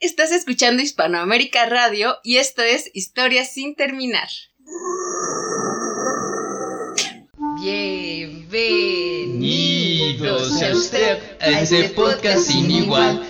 Estás escuchando Hispanoamérica Radio y esto es Historias sin terminar. Bienvenidos a usted a este podcast sin igual.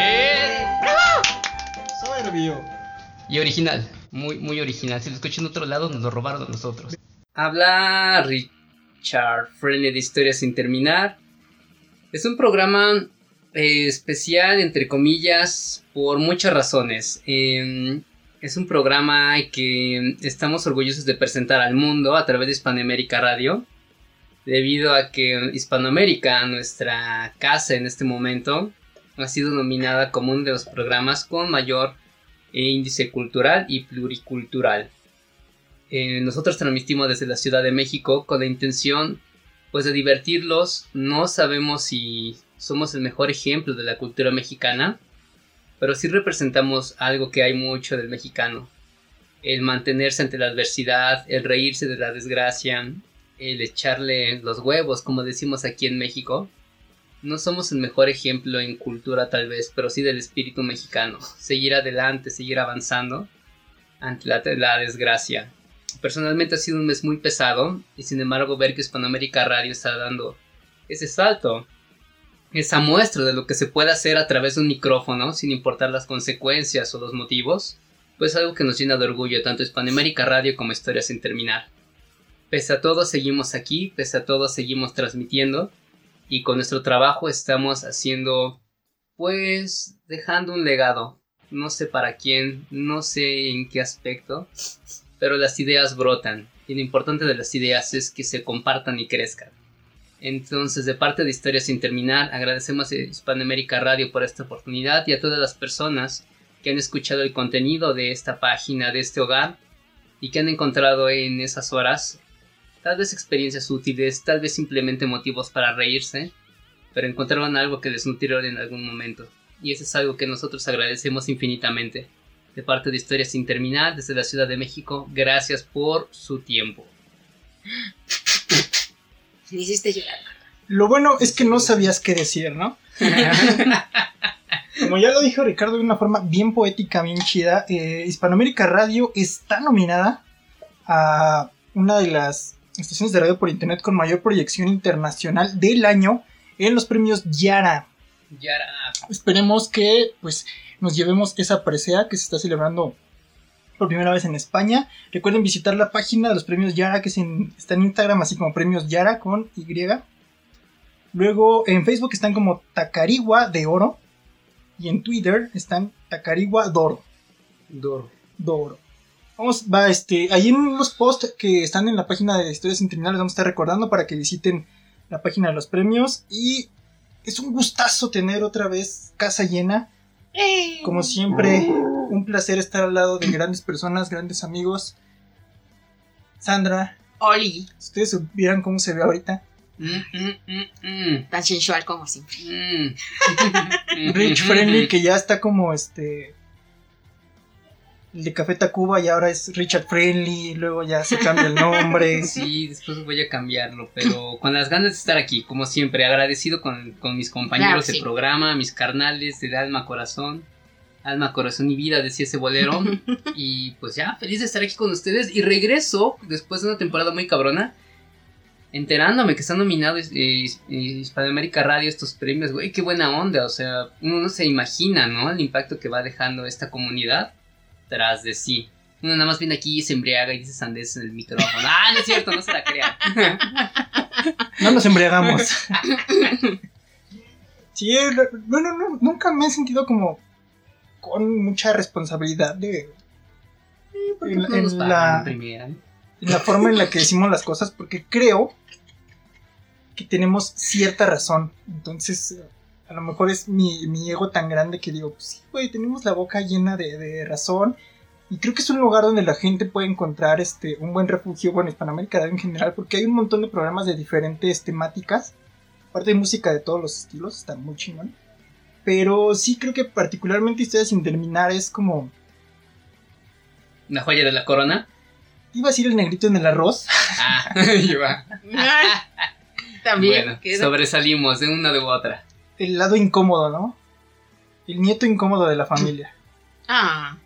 Y original, muy, muy original. Si lo escuchan en otro lado, nos lo robaron a nosotros. Habla Richard Friendly de Historias sin terminar. Es un programa eh, especial, entre comillas, por muchas razones. Eh, es un programa que estamos orgullosos de presentar al mundo a través de Hispanoamérica Radio. Debido a que Hispanoamérica, nuestra casa en este momento, ha sido nominada como uno de los programas con mayor índice cultural y pluricultural. Eh, nosotros transmitimos desde la Ciudad de México con la intención pues de divertirlos. No sabemos si somos el mejor ejemplo de la cultura mexicana, pero sí representamos algo que hay mucho del mexicano. El mantenerse ante la adversidad, el reírse de la desgracia, el echarle los huevos, como decimos aquí en México. No somos el mejor ejemplo en cultura tal vez, pero sí del espíritu mexicano. Seguir adelante, seguir avanzando ante la, la desgracia. Personalmente ha sido un mes muy pesado y sin embargo ver que Hispanoamérica Radio está dando ese salto, esa muestra de lo que se puede hacer a través de un micrófono sin importar las consecuencias o los motivos, pues algo que nos llena de orgullo tanto Hispanoamérica Radio como Historia sin terminar. Pese a todo seguimos aquí, pese a todo seguimos transmitiendo y con nuestro trabajo estamos haciendo pues dejando un legado. No sé para quién, no sé en qué aspecto, pero las ideas brotan y lo importante de las ideas es que se compartan y crezcan. Entonces, de parte de Historia sin terminar, agradecemos a Hispanoamérica Radio por esta oportunidad y a todas las personas que han escuchado el contenido de esta página, de este hogar, y que han encontrado en esas horas tal vez experiencias útiles, tal vez simplemente motivos para reírse, pero encontraron algo que les nutrió en algún momento. Y eso es algo que nosotros agradecemos infinitamente. De parte de Historia sin terminar, desde la Ciudad de México, gracias por su tiempo. Me hiciste llorar. Lo bueno es que no sabías qué decir, ¿no? Como ya lo dijo Ricardo de una forma bien poética, bien chida, eh, Hispanoamérica Radio está nominada a una de las estaciones de radio por internet con mayor proyección internacional del año en los premios Yara. Yara. Esperemos que pues nos llevemos esa presea que se está celebrando por primera vez en España. Recuerden visitar la página de los premios Yara que es en- está en Instagram así como premios Yara con Y. Luego en Facebook están como Tacarigua de Oro y en Twitter están Tacarigua Doro. Doro. Doro. Vamos, va, este, ahí en los posts que están en la página de Historias Sin Terminar les vamos a estar recordando para que visiten la página de los premios y es un gustazo tener otra vez casa llena. Como siempre, un placer estar al lado de grandes personas, grandes amigos. Sandra, Oli, si ustedes supieran cómo se ve ahorita. Mm, mm, mm, mm, tan sensual como siempre. mm. Rich Friendly, que ya está como este. El de Café Tacuba y ahora es Richard Friendly, luego ya se cambia el nombre. Sí, después voy a cambiarlo, pero con las ganas de estar aquí, como siempre, agradecido con, con mis compañeros Claro, de programa, mis carnales de alma, corazón, alma, corazón y vida, decía ese bolero. y pues ya, feliz de estar aquí con ustedes. Y regreso, después de una temporada muy cabrona, enterándome que está nominado eh, eh, Hispanoamérica Radio estos premios, güey, qué buena onda, o sea, uno no se imagina, ¿no? El impacto que va dejando esta comunidad tras de sí. Uno nada más viene aquí y se embriaga y dice sandez en el micrófono. Ah, no es cierto, no se la crean. No nos embriagamos. Sí, eh, bueno, no, nunca me he sentido como con mucha responsabilidad de Porque En- no en la- en la forma en la que decimos las cosas, porque creo que tenemos cierta razón. Entonces, A lo mejor es mi, mi ego tan grande que digo, pues sí, güey, tenemos la boca llena de, de razón. Y creo que es un lugar donde la gente puede encontrar este, un buen refugio, bueno, Hispanoamérica en general, porque hay un montón de programas de diferentes temáticas. Aparte de música de todos los estilos, está muy chingón. Pero sí creo que particularmente Historia sin terminar es como... ¿Una joya de la corona? Iba a decir el negrito en el arroz. Ah, iba. También. Bueno, sobresalimos de una de u otra. El lado incómodo, ¿no? El nieto incómodo de la familia. Ah,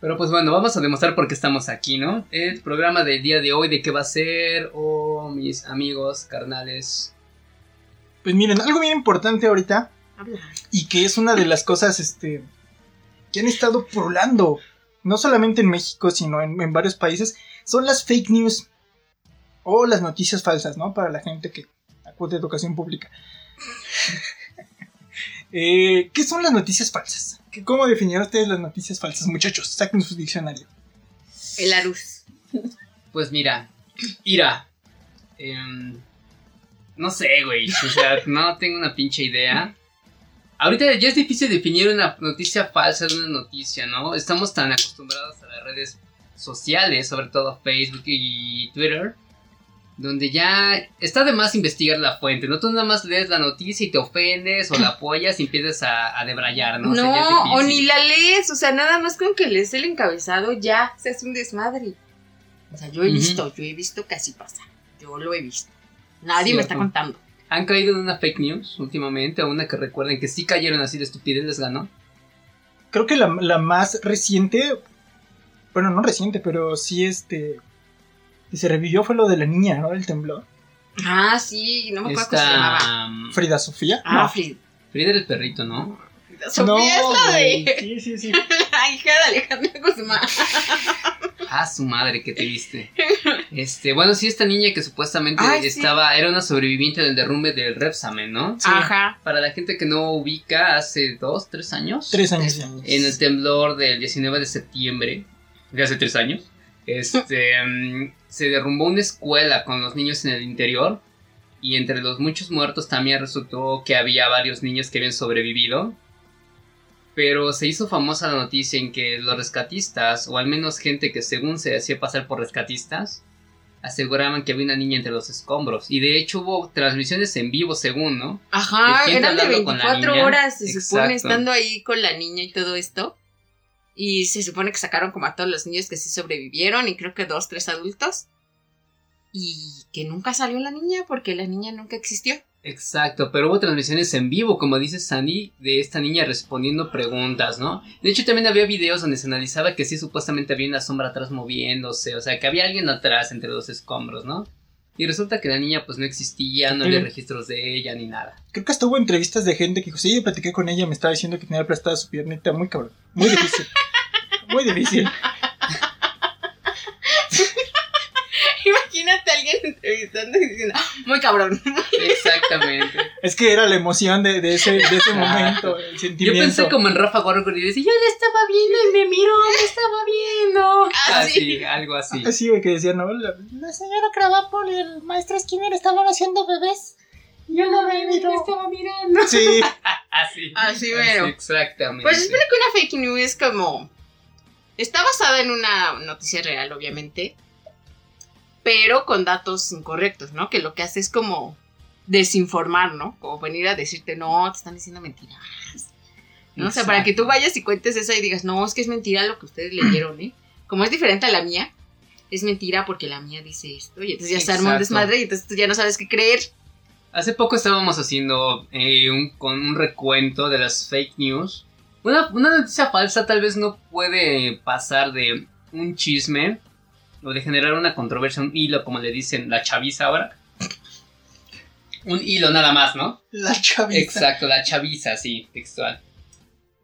Pero pues bueno, vamos a demostrar por qué estamos aquí, ¿no? El programa del día de hoy, de qué va a ser, o mis amigos, carnales. Pues miren, algo bien importante ahorita habla. y que es una de las cosas este, que han estado pululando, no solamente en México, sino en, en varios países, son las fake news o las noticias falsas, ¿no? Para la gente que acude a educación pública. Eh, ¿Qué son las noticias falsas? ¿Qué- ¿Cómo definirán ustedes las noticias falsas, muchachos? Saquen su diccionario. El Arus. Pues mira, Ira. em, no sé, güey. O sea, no tengo una pinche idea. Ahorita ya es difícil definir una noticia falsa de una noticia, ¿no? Estamos tan acostumbrados a las redes sociales, sobre todo Facebook y Twitter, donde ya está de más investigar la fuente, ¿no? Tú nada más lees la noticia y te ofendes o la apoyas y empiezas a, a debrayar, ¿no? No, O sea, ni la lees, o sea, nada más con que lees el encabezado ya se hace un desmadre. O sea, yo he visto, yo he visto que así pasa. Yo lo he visto. Nadie me está contando. ¿Han caído en una fake news últimamente? ¿O una que recuerden que sí cayeron así de estupidez les ganó? Creo que la, la más reciente, bueno, no reciente, pero sí este, que se revivió fue lo de la niña, ¿no? El temblor. Ah, sí, no me acuerdo cómo se llamaba. Esta... um, Frida Sofía. Ah, No. Frida. Frida era el perrito, ¿no? Sofía No, es la güey. de Sí, sí, sí. la hija de Alejandra Guzmán. Ah, su madre que te viste. Este, bueno, sí, esta niña que supuestamente Ay, sí. estaba, era una sobreviviente del derrumbe del Repsamen, ¿no? Sí. Ajá. Para la gente que no ubica, hace dos, tres años. Tres años. En el temblor del 19 de septiembre, de hace tres años, este, mm, se derrumbó una escuela con los niños en el interior. Y entre los muchos muertos también resultó que había varios niños que habían sobrevivido. Pero se hizo famosa la noticia en que los rescatistas, o al menos gente que según se hacía pasar por rescatistas, aseguraban que había una niña entre los escombros. Y de hecho hubo transmisiones en vivo según, ¿no? Ajá, ¿De eran de hablando con la 24 niña? horas, se supone, estando ahí con la niña y todo esto. Y se supone que sacaron como a todos los niños que sí sobrevivieron y creo que dos, tres adultos. Y que nunca salió la niña porque la niña nunca existió. Exacto, pero hubo transmisiones en vivo, como dice Sandy, de esta niña respondiendo preguntas, ¿no? De hecho, también había videos donde se analizaba que sí supuestamente había una sombra atrás moviéndose, o sea, que había alguien atrás entre los escombros, ¿no? Y resulta que la niña pues no existía, no había registros de ella ni nada. Creo que hasta hubo entrevistas de gente que dijo, sí, yo platiqué con ella, me estaba diciendo que tenía aplastada su piernita, muy cabrón. Muy difícil. muy difícil. Imagínate a alguien entrevistando y diciendo, "Ah, muy cabrón. Exactamente. Es que era la emoción de, de ese, de ese momento, el Yo sentimiento. pensé como en Rafa Gorgo y decía, yo le estaba viendo y me miró, me estaba viendo. Ah, Así, sí. algo así. Así, güey, que decía, no, la, la señora Cravapol y el maestro Skinner estaban haciendo bebés. Yo no me miro. estaba mirando. Sí, Así. Así mero. Exactamente. Pues explica que una fake news es como. Está basada en una noticia real, obviamente. Pero con datos incorrectos, ¿no? Que lo que hace es como desinformar, ¿no? Como venir a decirte, no, te están diciendo mentiras. ¿no? O sea, para que tú vayas y cuentes eso y digas, no, es que es mentira lo que ustedes leyeron, ¿eh? Como es diferente a la mía, es mentira porque la mía dice esto. Y entonces ya se arma un Exacto. desmadre y entonces tú ya no sabes qué creer. Hace poco estábamos haciendo eh, un, con un recuento de las fake news. Una, una noticia falsa tal vez no puede pasar de un chisme o de generar una controversia, un hilo, como le dicen la chaviza ahora. Un hilo nada más, ¿no? la chavita. Exacto, la chaviza, sí, textual.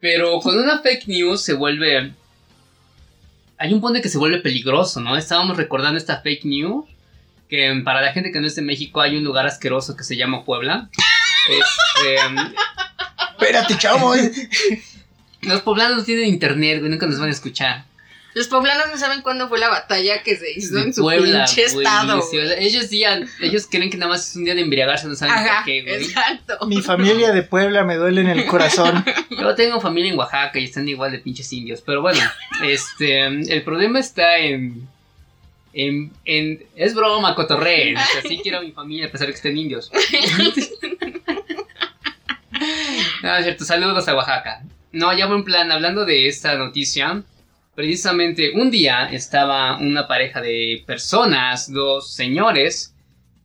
Pero con una fake news se vuelve... Hay un punto que se vuelve peligroso, ¿no? Estábamos recordando esta fake news. Que para la gente que no es de México hay un lugar asqueroso que se llama Puebla. Este, Espérate, chavo. los poblanos no tienen internet, güey, nunca nos van a escuchar. Los poblanos no saben cuándo fue la batalla que se hizo De en su Puebla, pinche güey, estado. sí, o sea, ellos decían, ellos creen que nada más es un día de embriagarse, no saben Ajá, por qué, güey. exacto. Mi familia de Puebla me duele en el corazón. Yo tengo familia en Oaxaca y están igual de pinches indios. Pero bueno, este, el problema está en. En, en- es broma, cotorreen. O sea, sí quiero a mi familia a pesar de que estén indios. No, es cierto, saludos a Oaxaca. No, ya buen plan, hablando de esta noticia. Precisamente un día estaba una pareja de personas, dos señores,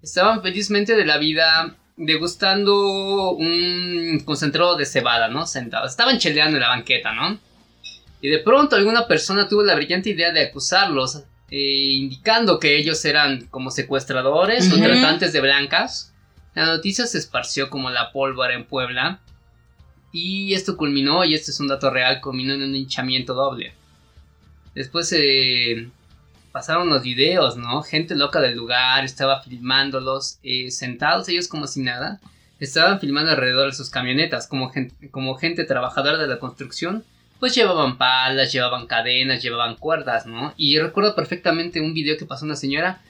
estaban felizmente de la vida degustando un concentrado de cebada, ¿no? Sentados. Estaban cheleando en la banqueta, ¿no? Y de pronto alguna persona tuvo la brillante idea de acusarlos, eh, indicando que ellos eran como secuestradores o Ujú. tratantes de blancas. La noticia se esparció como la pólvora en Puebla. Y esto culminó, y este es un dato real, culminó en un hinchamiento doble. Después eh, pasaron los videos, ¿no? Gente loca del lugar estaba filmándolos, eh, sentados ellos como si nada. Estaban filmando alrededor de sus camionetas, como gente, como gente trabajadora de la construcción. Pues llevaban palas, llevaban cadenas, llevaban cuerdas, ¿no? Y recuerdo perfectamente un video que pasó una señora.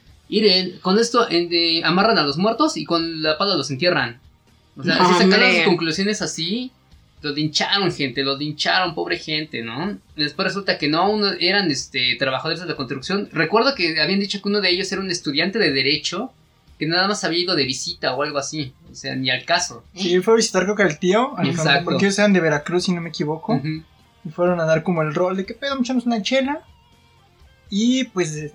Con esto en- de- amarran a los muertos y con la pala los entierran. O sea, si sacaron sus conclusiones así, los lincharon, gente, los lincharon, pobre gente, ¿no? Después resulta que no, uno, eran este, trabajadores de la construcción. Recuerdo que habían dicho que uno de ellos era un estudiante de Derecho que nada más había ido de visita o algo así. O sea, ni al caso. Sí, fue a visitar creo que al tío, al Exacto. familia, porque ellos eran de Veracruz, si no me equivoco. Y fueron a dar como el rol de que pedo, echamos una chela. Y pues,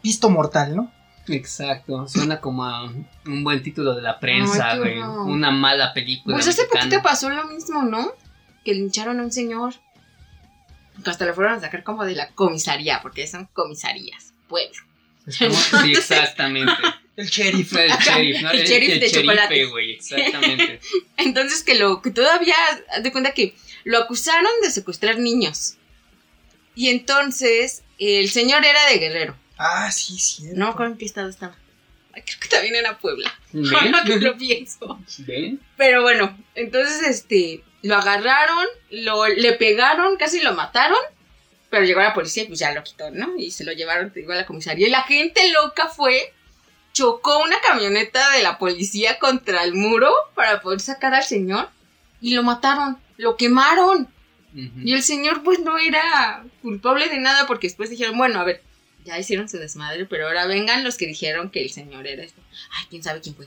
pisto mortal, ¿no? Exacto, suena como a un buen título de la prensa, güey. Una mala película. Pues hace mexicana. poquito pasó lo mismo, ¿no? Que lincharon a un señor. Que hasta lo fueron a sacar como de la comisaría, porque son comisarías, pueblo. Sí, exactamente. El sheriff. El sheriff, ¿no? El sheriff de sherife, chocolates. güey, exactamente. Entonces que lo que todavía haz de cuenta que lo acusaron de secuestrar niños. Y entonces el señor era de Guerrero. Ah, sí, sí. No estado estaba. Ay, Creo que también era Puebla. Ahora que lo pienso. ¿Ven? Pero bueno, entonces este lo agarraron, lo le pegaron, casi lo mataron. Pero llegó la policía y pues ya lo quitó, ¿no? Y se lo llevaron te digo, a la comisaría. Y la gente loca fue, chocó una camioneta de la policía contra el muro para poder sacar al señor. Y lo mataron, lo quemaron. Y el señor pues no era culpable de nada porque después dijeron, bueno, a ver, ya hicieron su desmadre, pero ahora vengan los que dijeron que el señor era este. Ay, quién sabe quién fue.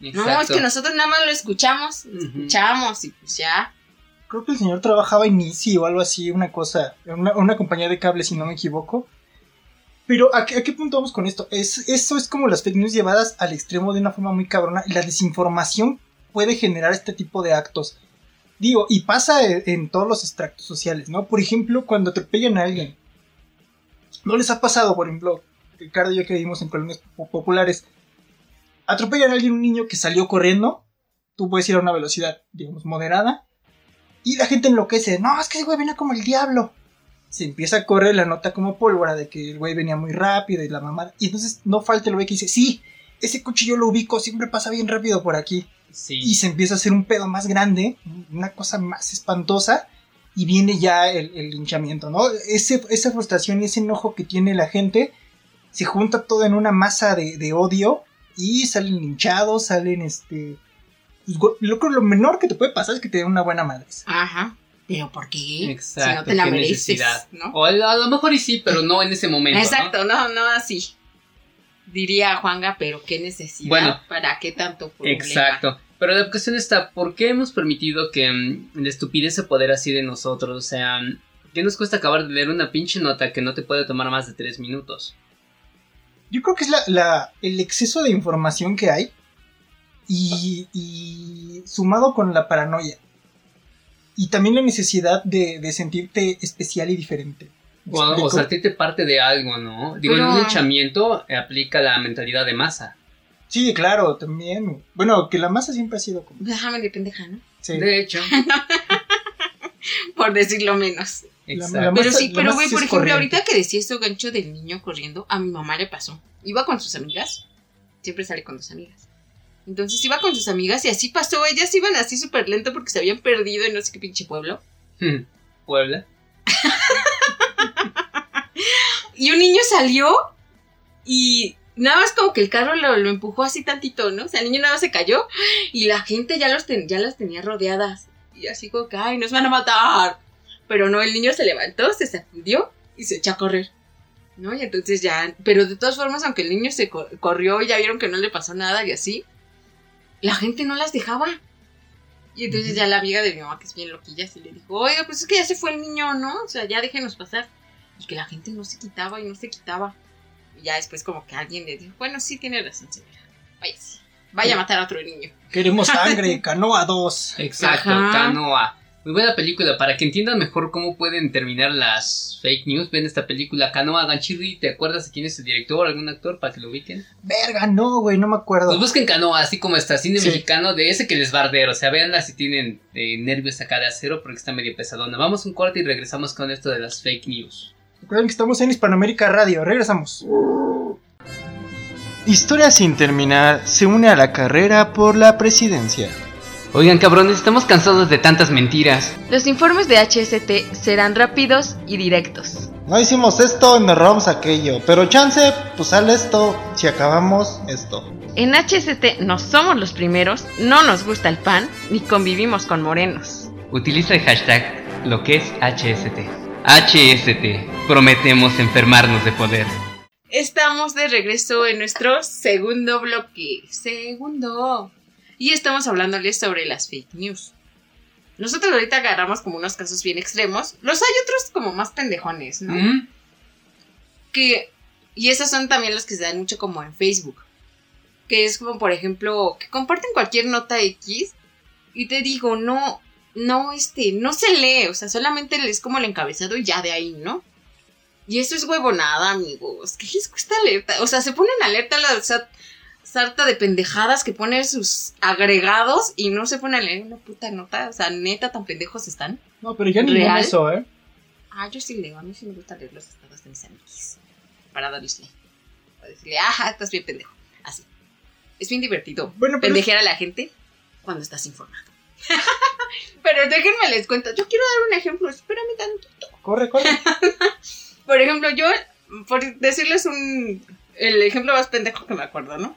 No, es Exacto. que nosotros nada más lo escuchamos, lo Ujú. escuchamos y pues ya. Creo que el señor trabajaba en Easy o algo así, una cosa, una, una compañía de cables, si no me equivoco. Pero, ¿a qué, a qué punto vamos con esto? Es, eso es como las fake news llevadas al extremo de una forma muy cabrona. Y la desinformación puede generar este tipo de actos. Digo, y pasa en, en todos los extractos sociales, ¿no? Por ejemplo, cuando atropellan a alguien. ¿No les ha pasado, por ejemplo, Ricardo y yo que vivimos en colonias po- populares? Atropellan a alguien, un niño que salió corriendo. Tú puedes ir a una velocidad, digamos, moderada. Y la gente enloquece. No, es que ese güey venía como el diablo. Se empieza a correr la nota como pólvora de que el güey venía muy rápido y la mamada. Y entonces no falta el güey que dice, sí, ese coche yo lo ubico, siempre pasa bien rápido por aquí. Sí. Y se empieza a hacer un pedo más grande, una cosa más espantosa. Y viene ya el, el linchamiento, ¿no? Ese, esa frustración y ese enojo que tiene la gente se junta todo en una masa de, de odio y salen linchados, salen este... pues, lo, lo menor que te puede pasar es que te den una buena madre. Ajá. Pero ¿por qué? Exacto, si no te la qué mereces, necesidad. ¿no? O a lo a lo mejor y sí, pero no en ese momento. ¿no? Exacto, no, no así. Diría Juanga, pero qué necesidad, Bueno. para qué tanto problema. Exacto. Pero la cuestión está, ¿por qué hemos permitido que mm, la estupidez se poder así de nosotros? O sea, ¿qué nos cuesta acabar de leer una pinche nota que no te puede tomar más de tres minutos? Yo creo que es la, la- el exceso de información que hay y, y sumado con la paranoia. Y también la necesidad de, de sentirte especial y diferente. ¿Me O, sentirte parte de algo, ¿no? Digo, en un hinchamiento eh, aplica la mentalidad de masa. Sí, claro, también. Bueno, que la masa siempre ha sido como... Déjame de pendeja, ¿no? sí. De hecho, Por decirlo menos. exacto. la Pero masa- sí, pero güey, por ejemplo, corriente. ahorita que decía esto gancho del niño corriendo, a mi mamá le pasó. Iba con sus amigas. Siempre sale con dos amigas. Entonces iba con sus amigas y así pasó. Ellas iban así súper lento porque se habían perdido en no sé qué pinche pueblo. Puebla. Y un niño salió y nada más como que el carro lo, lo empujó así tantito, ¿no? O sea, el niño nada más se cayó y la gente ya, los ten- ya las tenía rodeadas. Y así como que, ay, nos van a matar. Pero no, el niño se levantó, se sacudió y se echó a correr. ¿No? Y entonces ya, pero de todas formas, aunque el niño se co- corrió y ya vieron que no le pasó nada y así, la gente no las dejaba. Y entonces ya la amiga de mi mamá, que es bien loquilla, se le dijo, oiga, pues es que ya se fue el niño, ¿no? O sea, ya déjenos pasar. Y que la gente no se quitaba y no se quitaba. Y ya después como que alguien le dijo, bueno, sí tiene razón, señora. Vaya, vaya a matar a otro niño. Queremos sangre, canoa 2. Exacto, Ajá. Canoa. Muy buena película. Para que entiendan mejor cómo pueden terminar las fake news, ven esta película Canoa Ganchirri. ¿Te acuerdas de quién es el director, algún actor para que lo ubiquen? Verga, no, güey, no me acuerdo. Pues busquen Canoa, así como está, cine Sí. mexicano de ese que les bardero. O sea, véanla si tienen eh, nervios acá de acero porque está medio pesadona. Vamos a un corte y regresamos con esto de las fake news. Recuerden que estamos en Hispanoamérica Radio. Regresamos. Historia sin terminar se une a la carrera por la presidencia. Oigan, cabrones, estamos cansados de tantas mentiras. Los informes de HST serán rápidos y directos. No hicimos esto, nos robamos aquello. Pero chance, pues sale esto si acabamos esto. En HST no somos los primeros, no nos gusta el pan, ni convivimos con morenos. Utiliza el hashtag lo que es HST. HST. Prometemos enfermarnos de poder. Estamos de regreso en nuestro segundo bloque. Segundo. Y estamos hablándoles sobre las fake news. Nosotros ahorita agarramos como unos casos bien extremos. Los hay otros como más pendejones, ¿no? ¿Mm? Que. Y esos son también los que se dan mucho como en Facebook. Que es como, por ejemplo, que comparten cualquier nota X. Y te digo, no. No, este, no se lee. O sea, solamente es como el encabezado y ya de ahí, ¿no? Y eso es huevonada, amigos. ¿Qué les cuesta alerta? O sea, se ponen alerta a la sa- sarta de pendejadas que ponen sus agregados y no se ponen a leer una puta nota. O sea, neta, tan pendejos están. No, pero ya ni ¿Real? eso, ¿eh? Ah, yo sí leo. A mí sí me gusta leer los estados de mis amigos. Para darles like. Para decirle, ah, estás bien pendejo. Así. Es bien divertido. Bueno, pero Pendejear a la gente cuando estás informado. pero déjenme les cuento. Yo quiero dar un ejemplo. Espérame tantito. corre, corre. Por ejemplo, yo, por decirles un. El ejemplo más pendejo que me acuerdo, ¿no?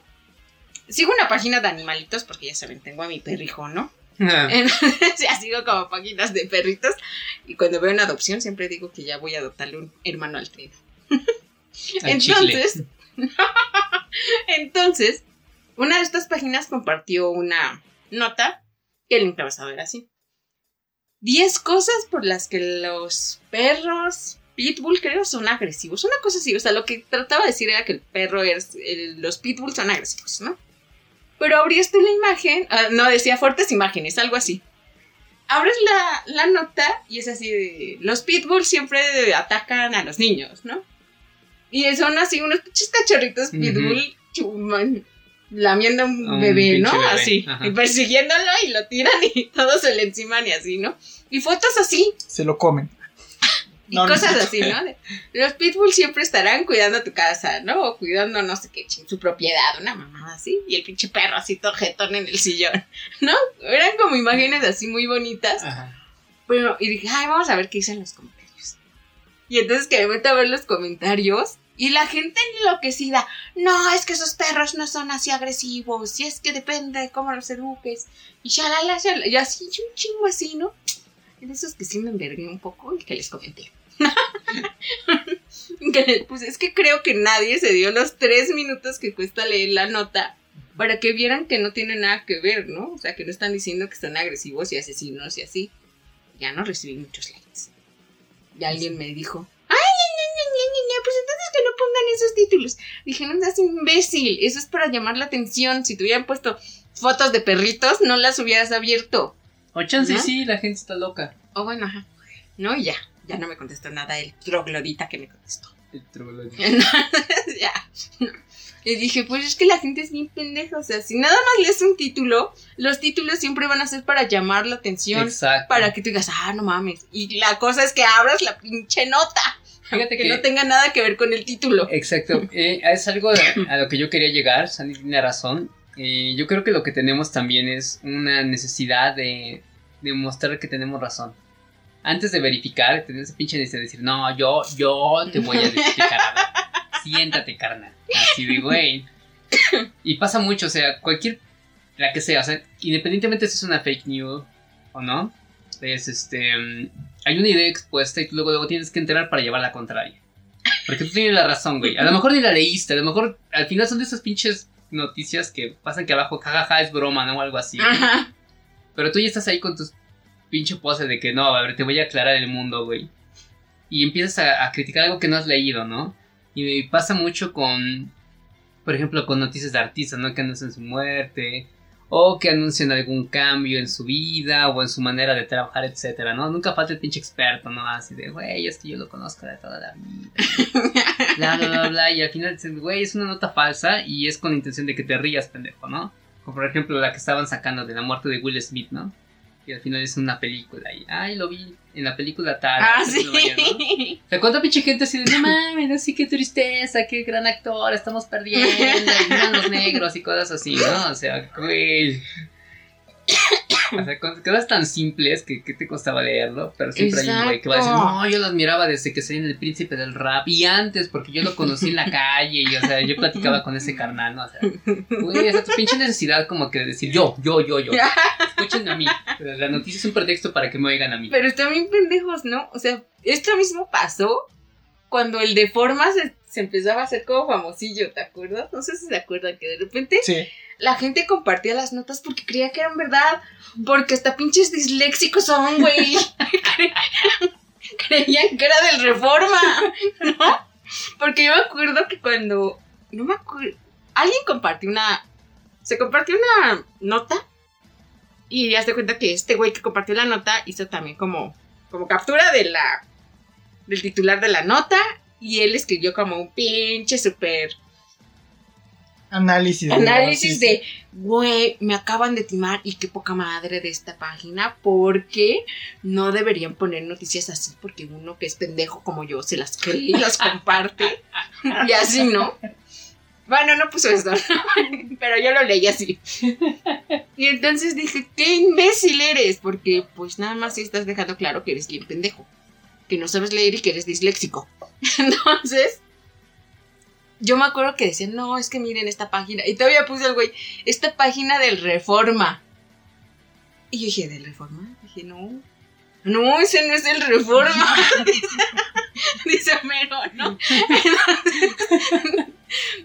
Sigo una página de animalitos porque ya saben, tengo a mi perrijo, ¿no? Entonces ya sigo como páginas de perritos. Y cuando veo una adopción, siempre digo que ya voy a adoptarle un hermano al tren. Al chicle. Entonces, entonces, una de estas páginas compartió una nota que el encabezado era así. 10 cosas por las que los perros pitbull creo son agresivos. Una cosa así, o sea, lo que trataba de decir era que el perro es, el- los pitbull son agresivos, ¿no? Pero abrías tú la imagen, ah, no, decía fuertes imágenes, algo así. Abres la, la nota y es así de, los pitbull siempre atacan a los niños, ¿no? Y son así unos pinches cachorritos pitbull chuman, lamiendo un bebé, ¿no? bebé, Así, ajá. y persiguiéndolo y lo tiran y todos se le enciman y así, ¿no? Y fotos así, Se lo comen. y No, no. cosas así, ¿no? De- Los pitbull siempre estarán cuidando tu casa, ¿no? O cuidando no sé qué, su propiedad, una mamada así. Y el pinche perro así todo jetón en el sillón, ¿no? Eran como imágenes así muy bonitas. Ajá. Pero, y dije, ay, vamos a ver qué dicen los comentarios. Y entonces que me meto a ver los comentarios y la gente enloquecida. No, es que esos perros no son así agresivos. Y es que depende de cómo los eduques. Y shalala, shalala. Y así, un chingo así, ¿no? De esos que sí me envergué un poco y que les comenté. Pues es que creo que nadie se dio los tres minutos que cuesta leer la nota para que vieran que no tiene nada que ver, ¿no? O sea, que no están diciendo que son agresivos y asesinos y así. Ya no recibí muchos likes. Y alguien me dijo, ay, ña, ña, ña, ña, ña, pues entonces que no pongan esos títulos. Dije, no seas imbécil, eso es para llamar la atención. Si te hubieran puesto fotos de perritos, no las hubieras abierto. O chance ¿No? sí, la gente está loca. O bueno, ajá. No, y ya, ya no me contestó nada el troglodita que me contestó. El troglodita. Entonces, ya. Y dije, pues es que la gente es bien pendeja. O sea, si nada más lees un título, los títulos siempre van a ser para llamar la atención. Exacto. Para que tú digas, ah, no mames. Y la cosa es que abras la pinche nota. Fíjate Que que, no tenga nada que ver con el título. Exacto, eh, es algo a lo que yo quería llegar, Sandy tiene razón. Eh, yo creo que lo que tenemos también es una necesidad de, de mostrar que tenemos razón. Antes de verificar, tener esa pinche necesidad de decir, no, yo, yo te voy a verificar. A ver, siéntate, carnal. Así de, güey. Y pasa mucho, o sea, cualquier, la que sea, o sea, independientemente si es una fake news o no, es este, mm, hay una idea expuesta y tú luego, luego tienes que enterar para llevar la contraria. Porque tú tienes la razón, güey. A lo mejor ni la leíste, a lo mejor al final son de esas pinches noticias que pasan que abajo, jajaja, es broma, ¿no? O algo así. Ajá. Pero tú ya estás ahí con tus pinche pose de que no, a ver, te voy a aclarar el mundo, güey. Y empiezas a, a criticar algo que no has leído, ¿no? Y me pasa mucho con, por ejemplo, con noticias de artistas, ¿no? Que anuncian su muerte. O que anuncian algún cambio en su vida o en su manera de trabajar, etcétera, ¿no? Nunca falta el pinche experto, ¿no? Así de, güey, es que yo lo conozco de toda la vida. bla, bla, bla, bla. Y al final dicen, güey, es una nota falsa y es con la intención de que te rías, pendejo, ¿no? Como por ejemplo la que estaban sacando de la muerte de Will Smith, ¿no? Y al final es una película y, ay, lo vi en la película tal. Ah, sí. veía, ¿no? O sea, ¿cuánta pinche gente así de, no mames, así qué tristeza, qué gran actor, estamos perdiendo, y miran los negros y cosas así, ¿no? O sea, güey. O sea, con- cosas tan simples que, que te costaba leerlo, pero siempre hay un güey que va a decir, Exacto. no, yo lo admiraba desde que soy el príncipe del rap y antes, porque yo lo conocí en la calle y, o sea, yo platicaba con ese carnal, ¿no? O sea, güey, esa tu pinche necesidad como que de decir, yo, yo, yo, yo, escúchenme a mí. La noticia es un pretexto para que me oigan a mí. Pero están bien pendejos, ¿no? O sea, esto mismo pasó cuando el de forma se, se empezaba a hacer como famosillo, ¿te acuerdas? No sé si se acuerdan que de repente Sí. La gente compartía las notas porque creía que eran verdad. Porque hasta pinches disléxicos son, güey. Cre- Creían que era del Reforma, ¿no? Porque yo me acuerdo que cuando. No me acuerdo. Alguien compartió una. Se compartió una nota. Y ya te cuenta que este güey que compartió la nota hizo también como. Como captura de la. Del titular de la nota. Y él escribió como un pinche súper Análisis. análisis de, güey, me acaban de timar y qué poca madre de esta página, porque no deberían poner noticias así, porque uno que es pendejo como yo se las cree y las comparte, y así, ¿no? Bueno, no puso eso, ¿no? pero yo lo leí así. Y entonces dije, qué imbécil eres, porque pues nada más estás dejando claro que eres bien pendejo, que no sabes leer y que eres disléxico. Entonces, yo me acuerdo que decían, no, es que miren esta página. Y todavía puse el güey, esta página del Reforma. Y yo dije, ¿del Reforma? Dije, no. No, ese no es el Reforma. Dice Homero, ¿no?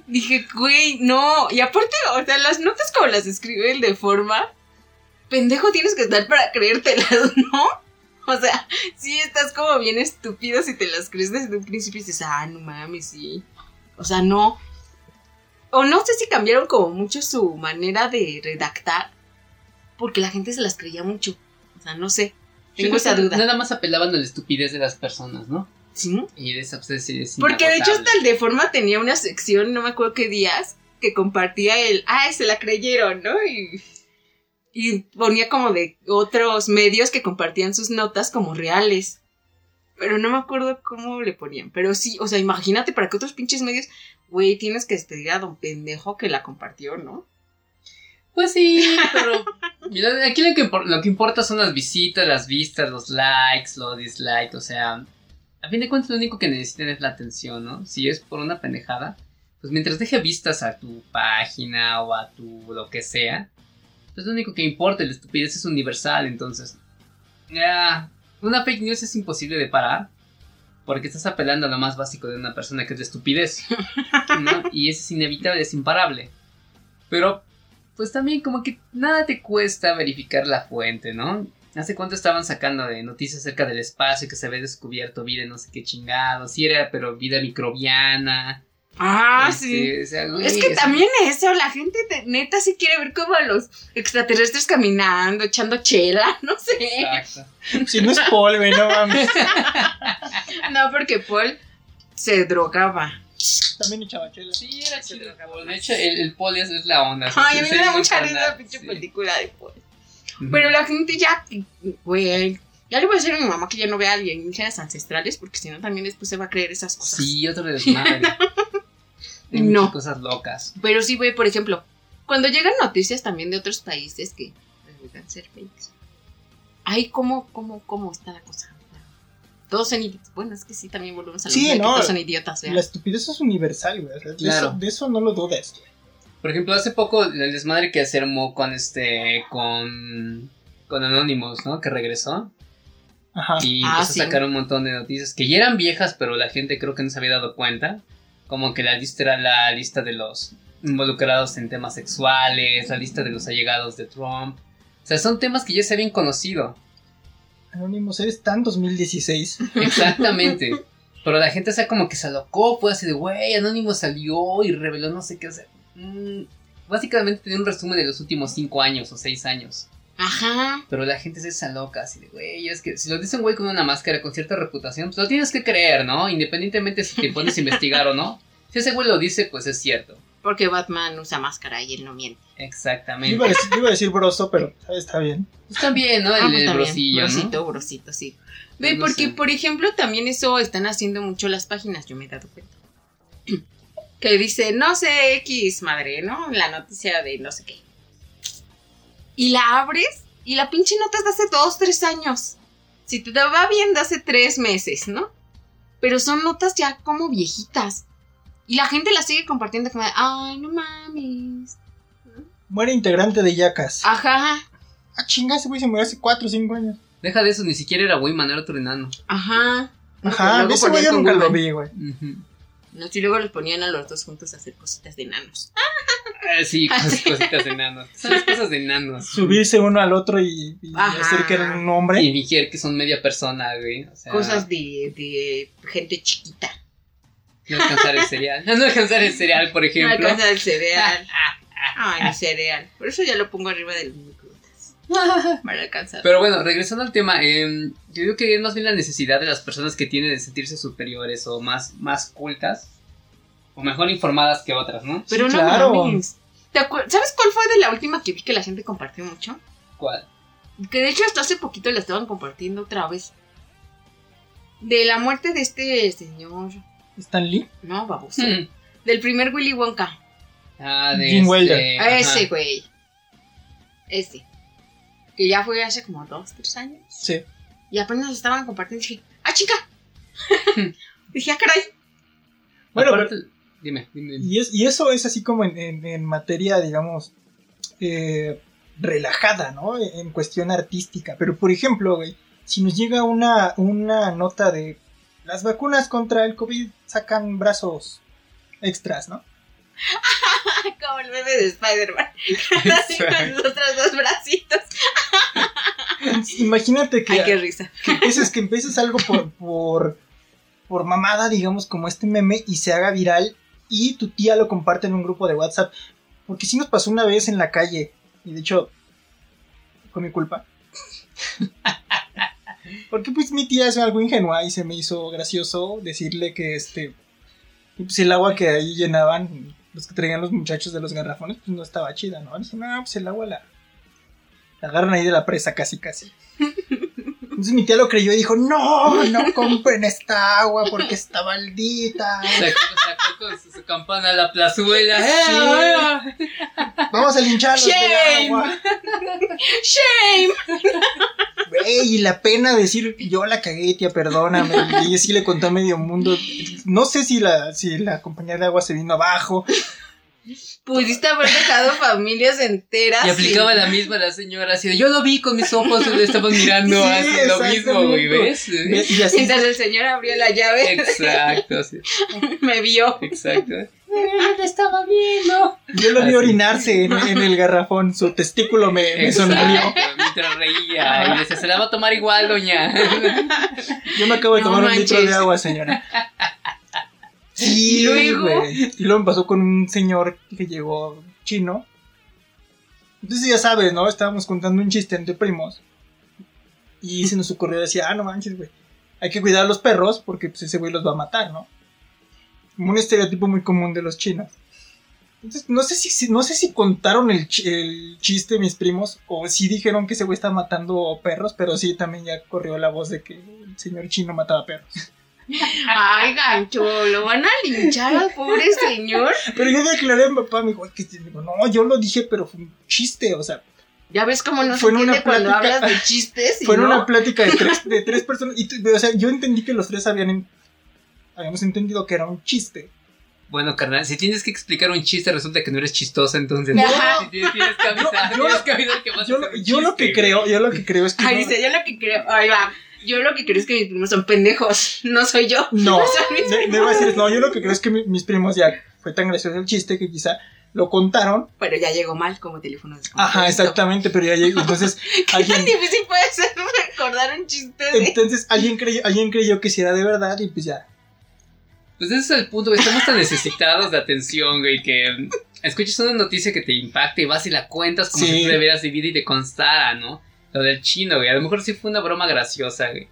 Dije, güey, no. Y aparte, o sea, las notas como las escribe el de forma, pendejo tienes que estar para creértelas, ¿no? O sea, sí estás como bien estúpido si te las crees desde un principio y dices, ah, no mames, sí. O sea, no. O no sé si cambiaron como mucho su manera de redactar. Porque la gente se las creía mucho. O sea, no sé. Tengo esa duda. Nada más apelaban a la estupidez de las personas, ¿no? ¿Sí? Y de esa es Porque de hecho hasta el de forma tenía una sección, no me acuerdo qué días, que compartía el, ay, se la creyeron, ¿no? Y, y ponía como de otros medios que compartían sus notas como reales. Pero no me acuerdo cómo le ponían. Pero sí, o sea, imagínate para que otros pinches medios, güey, tienes que despedir a don pendejo que la compartió, ¿no? Pues sí, pero aquí lo que, lo que importa son las visitas, las vistas, los likes, los dislikes, o sea, a fin de cuentas lo único que necesitan es la atención, ¿no? Si es por una pendejada, pues mientras deje vistas a tu página o a tu lo que sea, pues lo único que importa, la estupidez es universal, entonces, ya, una fake news es imposible de parar. Porque estás apelando a lo más básico de una persona que es la estupidez. Y eso es inevitable, es imparable. Pero pues también como que nada te cuesta verificar la fuente, ¿no? ¿Hace cuánto estaban sacando de noticias acerca del espacio que se había descubierto vida no sé qué chingados? Si era, pero vida microbiana. Ah, Este, sí. o sea, güey, Es que es- también eso, la gente te- neta sí quiere ver como a los extraterrestres caminando, echando chela, no sé. Exacto. Si no es Paul, güey, no mames. No, porque Paul se drogaba. También echaba chela. Sí, era chido el Paul. De hecho, el, el Paul es, es la onda. Ay, a mí se- me se da mucha risa la pinche sí. película de Paul. Pero la gente ya, güey, ya le voy a decir a mi mamá que ya no vea alienígenas ancestrales, porque si no también después se va a creer esas cosas. Sí, otro desmadre. Hay No. muchas cosas locas. Pero sí, güey, por ejemplo, cuando llegan noticias también de otros países que resultan ser fakes. Ay, ¿cómo, cómo, cómo está la cosa? todos son idiotas. Bueno, es que sí, también volvemos a lo Sí, de que no. todos son idiotas, ¿verdad? La estupidez es universal, güey. de, Claro. eso, de eso no lo dudes. Por ejemplo, hace poco el desmadre que se armó con este. con. con Anonymous, ¿no? Que regresó. Ajá. Y Ah, empezó sí. a sacar un montón de noticias que ya eran viejas, pero la gente creo que no se había dado cuenta. Como que la lista era la lista de los involucrados en temas sexuales, la lista de los allegados de Trump. O sea, son temas que ya se habían conocido. Anónimos, eres tan 2016. Exactamente. Pero la gente, o sea, como que se alocó, fue así de, güey, Anonymous salió y reveló no sé qué. Sea, mm, básicamente tenía un resumen de los últimos cinco años o seis años. Ajá. Pero la gente se desaloca así de, güey, es que si lo dice un güey con una máscara con cierta reputación, pues lo tienes que creer, ¿no? Independientemente si te pones a investigar o no. Si ese güey lo dice, pues es cierto. Porque Batman usa máscara y él no miente. Yo Exactamente. iba a decir, yo iba a decir broso, pero está bien. Pues también, ¿no? El, Ah, pues el también. brosillo, ¿no? Brosito, brosito, sí. Ve, Pues no porque, sé. por ejemplo, también eso están haciendo mucho las páginas, yo me he dado cuenta. Que dice, no sé, X madre, ¿no? La noticia de no sé qué. Y la abres y la pinche nota es de hace dos, tres años. Si te va bien de hace tres meses, ¿no? Pero son notas ya como viejitas. Y la gente las sigue compartiendo como de, ay, no mames. Muere integrante de Yacas. Ajá, Ah, chinga, ese güey se murió hace 4 o 5 años. Deja de eso, ni siquiera era Wayman, era otro enano. ajá. Ajá, Luego ese güey yo nunca lo vi, güey. No, y luego los ponían a los dos juntos a hacer cositas de enanos. Ah, sí, cos- cositas de enanos. Son las cosas de enanos. Subirse uno al otro y, y decir que era un hombre. Y fingir que son media persona, güey. O sea, Cosas de, de gente chiquita. No alcanzar el cereal. No alcanzar el cereal, por No ejemplo. alcanza el cereal. Ay, mi cereal. Por eso ya lo pongo arriba del microondas. Para alcanzar. Pero bueno, regresando al tema, eh, yo digo que es más bien la necesidad de las personas que tienen de sentirse superiores o más, más cultas o mejor informadas que otras, ¿no? Pero Sí, no claro. mames. ¿Te acuer- ¿Sabes cuál fue de la última que vi que la gente compartió mucho? ¿Cuál? Que de hecho hasta hace poquito la estaban compartiendo otra vez. De la muerte de este señor. Stan Lee. No, baboso. Hmm. Del primer Willy Wonka. Ah, de Jim este, ese, güey. Ese. Que ya fue hace como dos, tres años. Sí. Y apenas estaban compartiendo. Y dije, ¡ah, chica! dije, ¡ah, caray! Bueno, Aparte- dime, dime. Y, es, y eso es así como en, en- en materia, digamos, eh, relajada, ¿no? En cuestión artística. Pero, por ejemplo, güey, si nos llega una, una nota de las vacunas contra el COVID sacan brazos extras, ¿no? Como el bebé de Spider-Man. Así con los otros dos bracitos. Imagínate que, Ay, qué risa. que empieces, que empieces algo por, por, por mamada, digamos, como este meme, y se haga viral, y tu tía lo comparte en un grupo de WhatsApp. Porque sí nos pasó una vez en la calle, y de hecho, fue mi culpa. Porque pues mi tía es algo ingenua y se me hizo gracioso decirle que este pues el agua que ahí llenaban los que traían los muchachos de los garrafones pues no estaba chida, ¿no? No, pues el agua la, la agarran ahí de la presa casi casi. Entonces mi tía lo creyó y dijo, no, no compren esta agua porque está maldita. Sacó, sacó con su, su campana a la plazuela. Sí. ¡Eh! Vamos a lincharlos del Shame. agua. ¡Shame! Güey, y la pena decir, yo la cagué, tía, perdóname. Y sí le contó a medio mundo. No sé si la, si la compañía de agua se vino abajo. Pudiste haber dejado familias enteras. Y aplicaba la misma la señora, así de, yo lo vi con mis ojos, le estaban mirando, Sí, así lo mismo, güey, ¿ves? Ve- Y así, Mientras el señor abrió la llave, Exacto, sí, me vio. exacto. estaba viendo. yo lo vi Así. orinarse en, en el garrafón. Su testículo me, me sonrió. Mientras reía y decía, se la va a tomar igual, doña. Yo me acabo de No tomar un litro manches. de agua, señora. Sí, ¿Y luego? güey. Y luego me pasó con un señor que llegó chino. Entonces ya sabes, ¿no? Estábamos contando un chiste entre primos. Y se nos ocurrió decir, ah, no manches, güey. Hay que cuidar a los perros porque pues, ese güey los va a matar, ¿no? Como un estereotipo muy común de los chinos. Entonces, no sé si, no sé si contaron el, chi- el chiste mis primos o si dijeron que ese güey está matando perros, pero sí también ya corrió la voz de que el señor chino mataba perros. Ay, gancho, lo van a linchar al pobre señor. Pero yo le aclaré a mi papá, me dijo, "Es que no, yo lo dije, pero fue un chiste, o sea, Ya ves cómo no se entiende cuando hablas de chistes y Fue no. una plática de tres, de tres personas. Y, o sea, yo entendí que los tres habían. habíamos entendido que era un chiste. Bueno, carnal, si tienes que explicar un chiste, resulta que no eres chistosa, entonces. Tienes, tienes que avisar, Yo- yo- tienes que avisar que vas a Yo, hacer un yo lo que güey. creo, yo lo que creo es que. Ay, no- dice, yo lo que creo. Ahí va. Yo lo que creo es que mis primos son pendejos. No soy yo. No, Son mis me, primos. me iba a decir, no, yo lo que creo es que mi- mis primos ya fue tan gracioso el chiste que quizá lo contaron. Pero ya llegó mal como teléfono descompuesto. Ajá, exactamente, pero ya llegó. Entonces, Qué tan difícil puede ser recordar un chiste de. entonces alguien creyó, alguien creyó que si era de verdad y pues ya. Pues ese es el punto, güey. Estamos tan necesitados de atención, güey, que escuchas una noticia que te impacta y vas y la cuentas como Sí. si tú la hubieras vivido y te constara, ¿no? Lo del chino, güey. A lo mejor sí fue una broma graciosa, güey.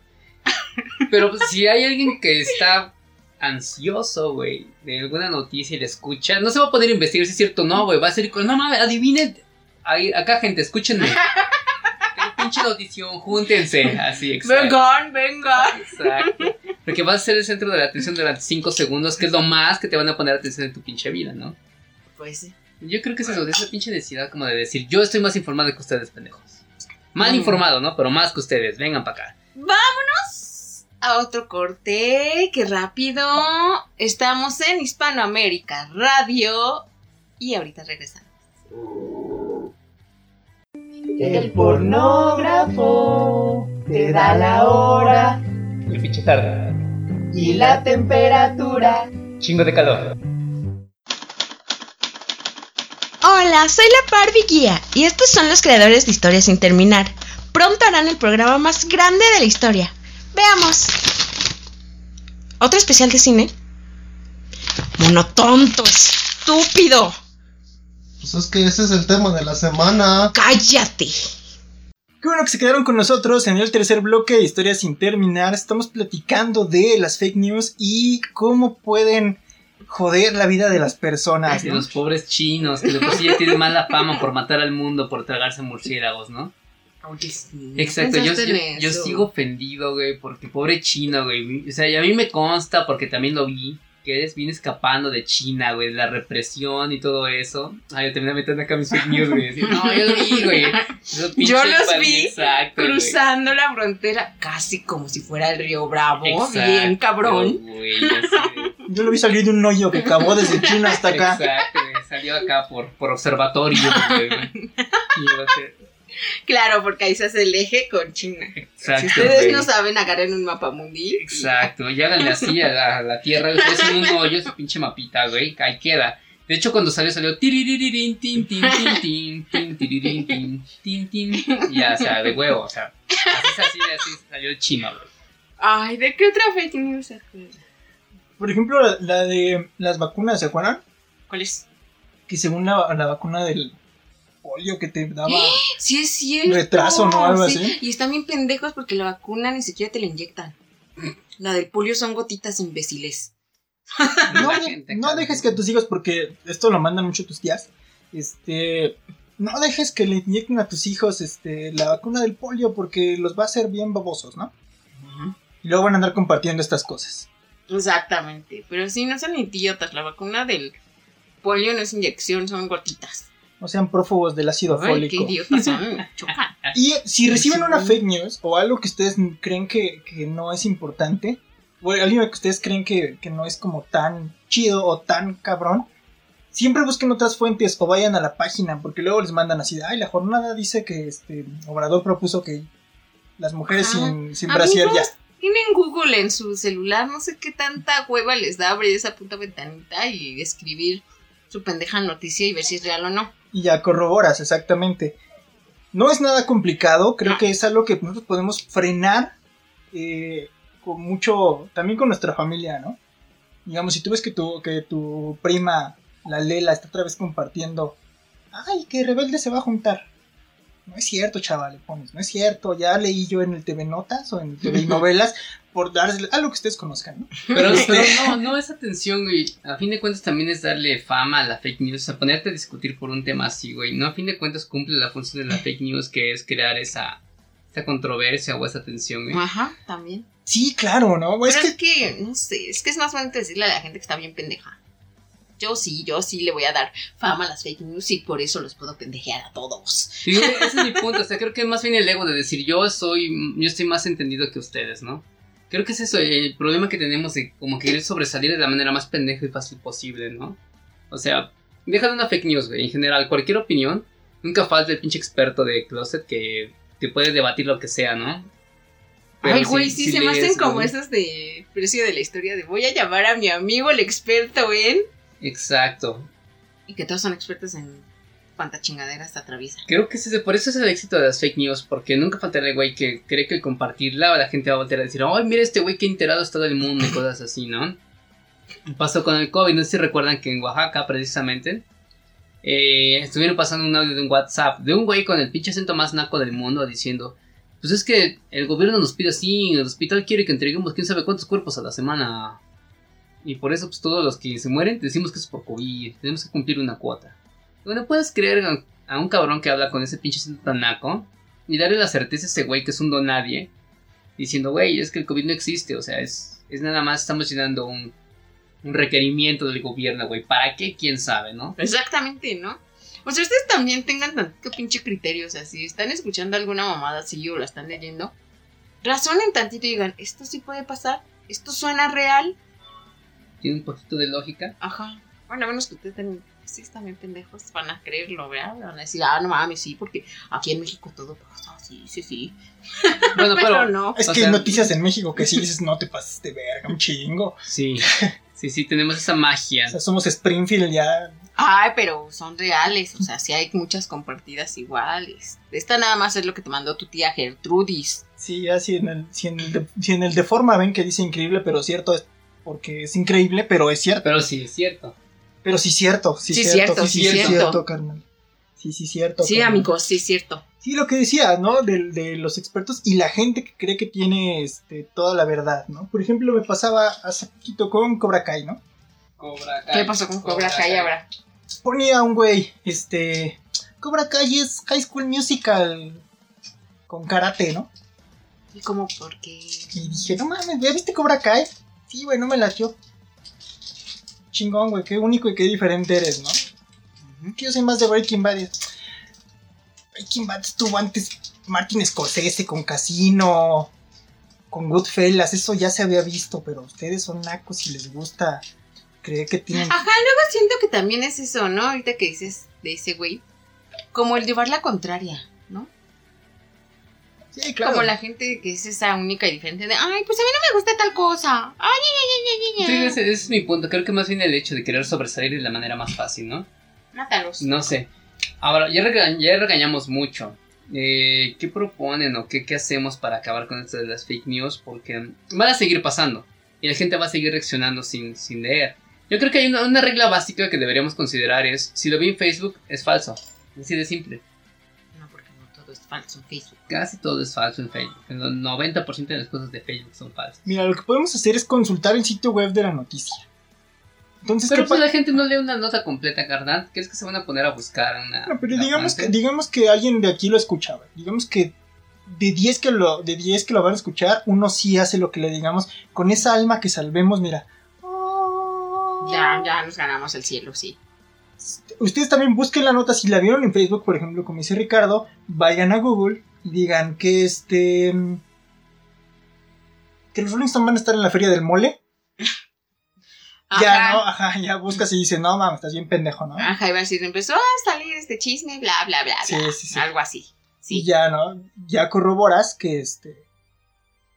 Pero pues, si hay alguien que está ansioso, güey, de alguna noticia y la escucha, no se va a poder investigar si es cierto o no, güey. Va a ser con, no mames, adivinen. Ahí, acá, gente, escúchenme. Pinche notición, júntense. Así, exacto. Vengan, vengan. Exacto. Porque vas a ser el centro de la atención durante 5 segundos, que es lo más que te van a poner atención en tu pinche vida, ¿no? Pues sí. Yo creo que es eso, de esa pinche necesidad como de decir, yo estoy más informado que ustedes, pendejos. Mal informado, ¿no? Pero más que ustedes, vengan para acá. Vámonos a otro corte. Qué rápido. Estamos en Hispanoamérica Radio. Y ahorita regresamos. El pornógrafo te da la hora Y pinche tarde. y la temperatura. Chingo de calor. Hola, soy la Barbie Guía y estos son los creadores de Historia sin terminar. Pronto harán el programa más grande de la historia. Veamos. ¿Otro especial de cine? Monotonto, estúpido. Pues es que ese es el tema de la semana. Cállate. Qué bueno que se quedaron con nosotros en el tercer bloque de Historias sin terminar. Estamos platicando de las fake news y cómo pueden joder la vida de las personas. De ¿no? los pobres chinos, que de por sí ya tienen mala fama por matar al mundo, por tragarse murciélagos, ¿no? Oye, sí. Exacto, yo, yo, sigo ofendido, güey, porque pobre China, güey. O sea, y a mí me consta, porque también lo vi, que eres bien escapando de China, güey, de la represión y todo eso. Ay, yo terminé metiendo acá mis fake news, güey. no, yo lo vi, güey. Yo los vi exacto, güey. Cruzando la frontera casi como si fuera el río Bravo. Exacto, bien cabrón. güey, Yo lo vi salir de un hoyo que acabó desde China hasta acá. Exacto, güey. Salió acá por, por observatorio, güey. Y yo Claro, porque ahí se hace el eje con China. Exacto. Si ustedes güey. no saben, agarren un mapa mundi. Exacto, y háganle así a la, a la tierra, ustedes en un hoyo, su pinche mapita, güey, ahí queda. De hecho, cuando salió, salió tiririririn, tin, tin, tin, tin, tin, tiririn, tin, tin, tin, y ya, o sea, de huevo, o sea, así es así, así salió el chino, güey. Ay, ¿de qué otra fake news se? Por ejemplo, la, la de las vacunas, ¿se acuerdan? ¿Cuál es? Que según la, la vacuna del polio que te daba... Sí, es cierto. Retraso, ¿no? Algo Sí, así. Y están bien pendejos porque la vacuna ni siquiera te la inyectan. La del polio son gotitas imbéciles. No, La de- gente no acá, dejes que tus hijos, porque esto lo mandan mucho tus tías, este, no dejes que le inyecten a tus hijos este, la vacuna del polio porque los va a hacer bien babosos, ¿no? Y luego van a andar compartiendo estas cosas. Exactamente. Pero sí, no son idiotas. La vacuna del polio no es inyección, son gotitas. No sean prófugos del ácido Ay, qué fólico. idiotas son. Y si reciben una fake news o algo que ustedes creen que, que no es importante, o algo que ustedes creen que, que no es como tan chido o tan cabrón, siempre busquen otras fuentes o vayan a la página, porque luego les mandan así, de, ay, la jornada dice que este Obrador propuso que las mujeres Ajá. sin, sin brasier ya. Tienen Google en su celular, no sé qué tanta hueva les da abrir esa puta ventanita y escribir su pendeja noticia y ver si es real o no. Y ya corroboras, exactamente. No es nada complicado, creo que es algo que nosotros podemos frenar eh, con mucho, también con nuestra familia, ¿no? Digamos, si tú ves que tu, que tu prima, la Lela, está otra vez compartiendo, ay, que Rebelde se va a juntar. No es cierto, chaval, le pones, no es cierto, ya leí yo en el TV Notas o en el TV Novelas, por darles algo que ustedes conozcan, ¿no? Pero, pero no, no es atención, güey. A fin de cuentas también es darle fama a la fake news, o sea, ponerte a discutir por un tema así, güey. No, a fin de cuentas cumple la función de la fake news que es crear esa, esa controversia o esa atención, güey. Ajá, también. Sí, claro, ¿no? Es Pero que es que, no sé, es que es más bonito decirle a la gente que está bien pendeja. Yo sí, yo sí le voy a dar fama a las fake news y por eso los puedo pendejear a todos. Sí, ese es mi punto. O sea, creo que más bien el ego de decir yo soy, yo estoy más entendido que ustedes, ¿no? Creo que es eso, el problema que tenemos de como querer sobresalir de la manera más pendeja y fácil posible, ¿no? O sea, deja de una fake news, güey. En general, cualquier opinión, nunca falta el pinche experto de closet que te puede debatir lo que sea, ¿no? Pero Ay, güey, sí, si se me hacen como esas de precio de la historia de voy a llamar a mi amigo el experto en... Exacto. Y que todos son expertos en cuánta chingadera se atraviesa. Creo que ese, por eso es el éxito de las fake news, porque nunca faltará el güey que cree que al compartirla la gente va a voltear a decir, ay, mira este güey que enterado está del mundo y cosas así, ¿no? Pasó con el COVID, no sé si recuerdan que en Oaxaca, precisamente, eh, estuvieron pasando un audio de un WhatsApp de un güey con el pinche acento más naco del mundo diciendo, pues es que el gobierno nos pide así, el hospital quiere que entreguemos quién sabe cuántos cuerpos a la semana. Y por eso, pues todos los que se mueren decimos que es por COVID, tenemos que cumplir una cuota. Bueno, puedes creer a, un cabrón que habla con ese pinche acento tan naco y darle la certeza a ese güey que es un don nadie, diciendo, güey, es que el COVID no existe, o sea, es, es nada más, estamos llenando un, un requerimiento del gobierno, güey. ¿Para qué? ¿Quién sabe, no? Exactamente, ¿no? O sea, ustedes también tengan tantito pinche criterio, o sea, si están escuchando alguna mamada así o la están leyendo, razonen tantito y digan, esto sí puede pasar, esto suena real, Tiene un poquito de lógica. ajá. Bueno, a menos que ustedes estén, sí, están bien pendejos, van a creerlo, ¿verdad? Van a decir, ah, no mames, sí, porque aquí en México todo pasa, sí, sí, sí. Bueno, Pero, pero... no. Es que sea- hay noticias en México que sí dices, no te pases de verga, un chingo. Sí, sí, sí, tenemos esa magia. O sea, somos Springfield ya. Ay, pero son reales, o sea, sí hay muchas compartidas iguales. Esta nada más es lo que te mandó tu tía Gertrudis. Sí, ya si en el, si en el, de, si en el de forma ven que dice increíble, pero cierto es porque es increíble, pero es cierto. Pero sí, es cierto. Pero sí cierto, sí, Sí, cierto, cierto, sí, sí, cierto. cierto, carnal. Sí, sí, cierto. Sí, carnal. amigos, sí es cierto. Sí, lo que decía, ¿no? De, de los expertos y la gente que cree que tiene este, toda la verdad, ¿no? Por ejemplo, me pasaba hace poquito con Cobra Kai, ¿no? Cobra ¿Qué pasó con Cobra Kai ahora? Ponía un güey, este... Cobra Kai es High School Musical con karate, ¿no? ¿Y cómo? Porque... Y dije, no mames, ¿ya viste Cobra Kai? Sí, güey, no me latió. Chingón, güey, qué único y qué diferente eres, ¿no? Que yo soy más de Breaking Bad. Breaking Bad estuvo antes Martin Scorsese con Casino, con Goodfellas, eso ya se había visto, pero ustedes son nacos y les gusta creer que tienen... Ajá, luego siento que también es eso, ¿no? Ahorita que dices de ese güey. Como el llevar la contraria. Sí, claro. Como la gente que es esa única y diferente de, ay, pues a mí no me gusta tal cosa. Ay, ay, ay, Sí, ay, ay, ese, ese es mi punto. Creo que más bien el hecho de querer sobresalir de la manera más fácil, ¿no? Mátalos. No sé. Ahora, ya, rega- ya regañamos mucho. Eh, ¿Qué proponen o qué, qué hacemos para acabar con esto de las fake news? Porque van a seguir pasando. Y la gente va a seguir reaccionando sin, sin leer. Yo creo que hay una, una regla básica que deberíamos considerar es, si lo vi en Facebook, es falso. Así de simple. Es falso en Facebook. Casi todo es falso en Facebook. El 90% de las cosas de Facebook son falsas. Mira, lo que podemos hacer es consultar el sitio web de la noticia. Entonces, Pero ¿qué pues la gente no lee una nota completa, carnal. ¿Crees que se van a poner a buscar una... No, pero una digamos que, digamos que alguien de aquí lo escuchaba. Digamos que de 10 que lo, de 10 que lo van a escuchar, uno sí hace lo que le digamos. Con esa alma que salvemos, mira. Ya, ya nos ganamos el cielo, sí. Ustedes también busquen la nota. Si la vieron en Facebook, por ejemplo, como dice Ricardo, vayan a Google y digan que este. Que los Rolling Stones van a estar en la feria del mole. Ya. ¿no? Ajá, ya buscas y dices, no mames, estás bien pendejo, ¿no? Ajá, iba a decir, empezó a salir este chisme, bla, bla, bla, Sí, bla. sí, sí. Algo así. Y Sí. ya, ¿no? Ya corroboras que este.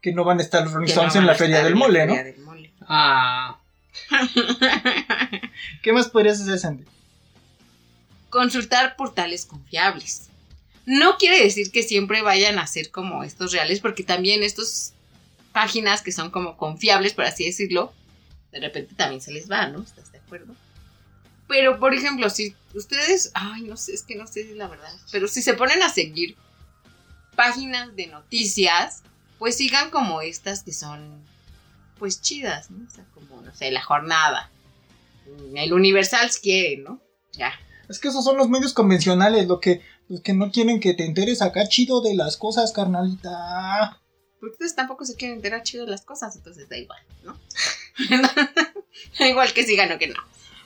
Que no van a estar los Rolling no Stones en la feria del en la mole, ¿no? feria del mole. Ah, ¿Qué más podrías hacer, Sandy? Consultar portales confiables. No quiere decir que siempre vayan a ser como estos reales, porque también estas páginas que son como confiables, por así decirlo, de repente también se les va, ¿no? ¿Estás de acuerdo? Pero, por ejemplo, si ustedes, ay, no sé, es que no sé la verdad, pero si se ponen a seguir páginas de noticias, pues sigan como estas que son, pues chidas, ¿no? O sea, como, no sé, la jornada. El Universal si quiere, ¿no? Ya. Es que esos son los medios convencionales, lo que, los que no quieren que te enteres acá chido de las cosas, carnalita. Porque ustedes tampoco se quieren enterar chido de las cosas, entonces da igual, ¿no? da igual que sigan o que no.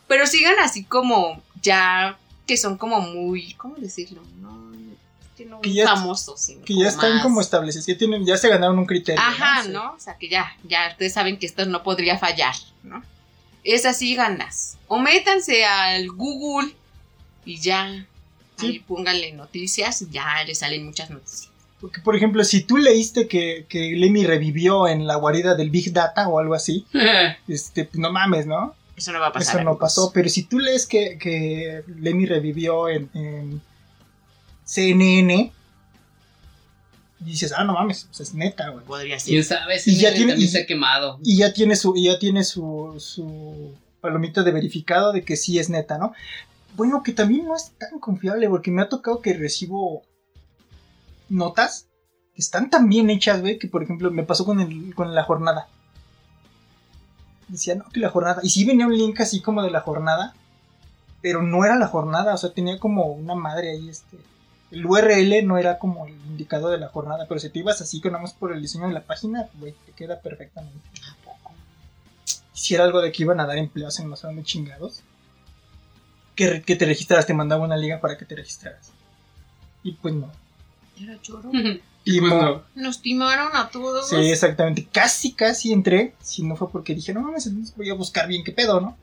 Pero sigan así como ya que son como muy, ¿cómo decirlo? No, que no Que ya- famosos, sino Que ya están más- como establecidos, ya, tienen, ya se ganaron un criterio. Ajá, Sí. ¿no? O sea, que ya, ya ustedes saben que esto no podría fallar, ¿no? Esas síganlas. O métanse al Google y ya. Sí. Ahí pónganle noticias y ya les salen muchas noticias. Porque, por ejemplo, si tú leíste que, que Lemmy revivió en la guarida del Big Data o algo así, este, pues no mames, ¿no? Eso no va a pasar. Eso no amigos. pasó. Pero si tú lees que, que Lemmy revivió en, en CNN, dices, ah, no mames, pues es neta, güey. Podría ser. ¿Quién sabe? Si Y ya tiene- también y- se ha quemado. Y ya tiene su, y ya tiene su, su palomita de verificado de que sí es neta, ¿no? Bueno, que también no es tan confiable, porque me ha tocado que recibo notas que están tan bien hechas, güey, que por ejemplo me pasó con, el, con la jornada. Decía, no, que la jornada. Y sí venía un link así como de la jornada, pero no era la jornada, o sea, tenía como una madre ahí, este. El URL no era como el indicador de la jornada, pero si te ibas así con nada más por el diseño de la página, güey, te queda perfectamente. Si era algo de que iban a dar empleos en dónde chingados, que, que te registraras, te mandaba una liga para que te registraras. Y pues no. Era choro. Y Pues no. no. Nos timaron a todos. Sí, exactamente. Casi, casi entré. Si no fue porque dije, no mames, voy a buscar bien qué pedo, ¿no?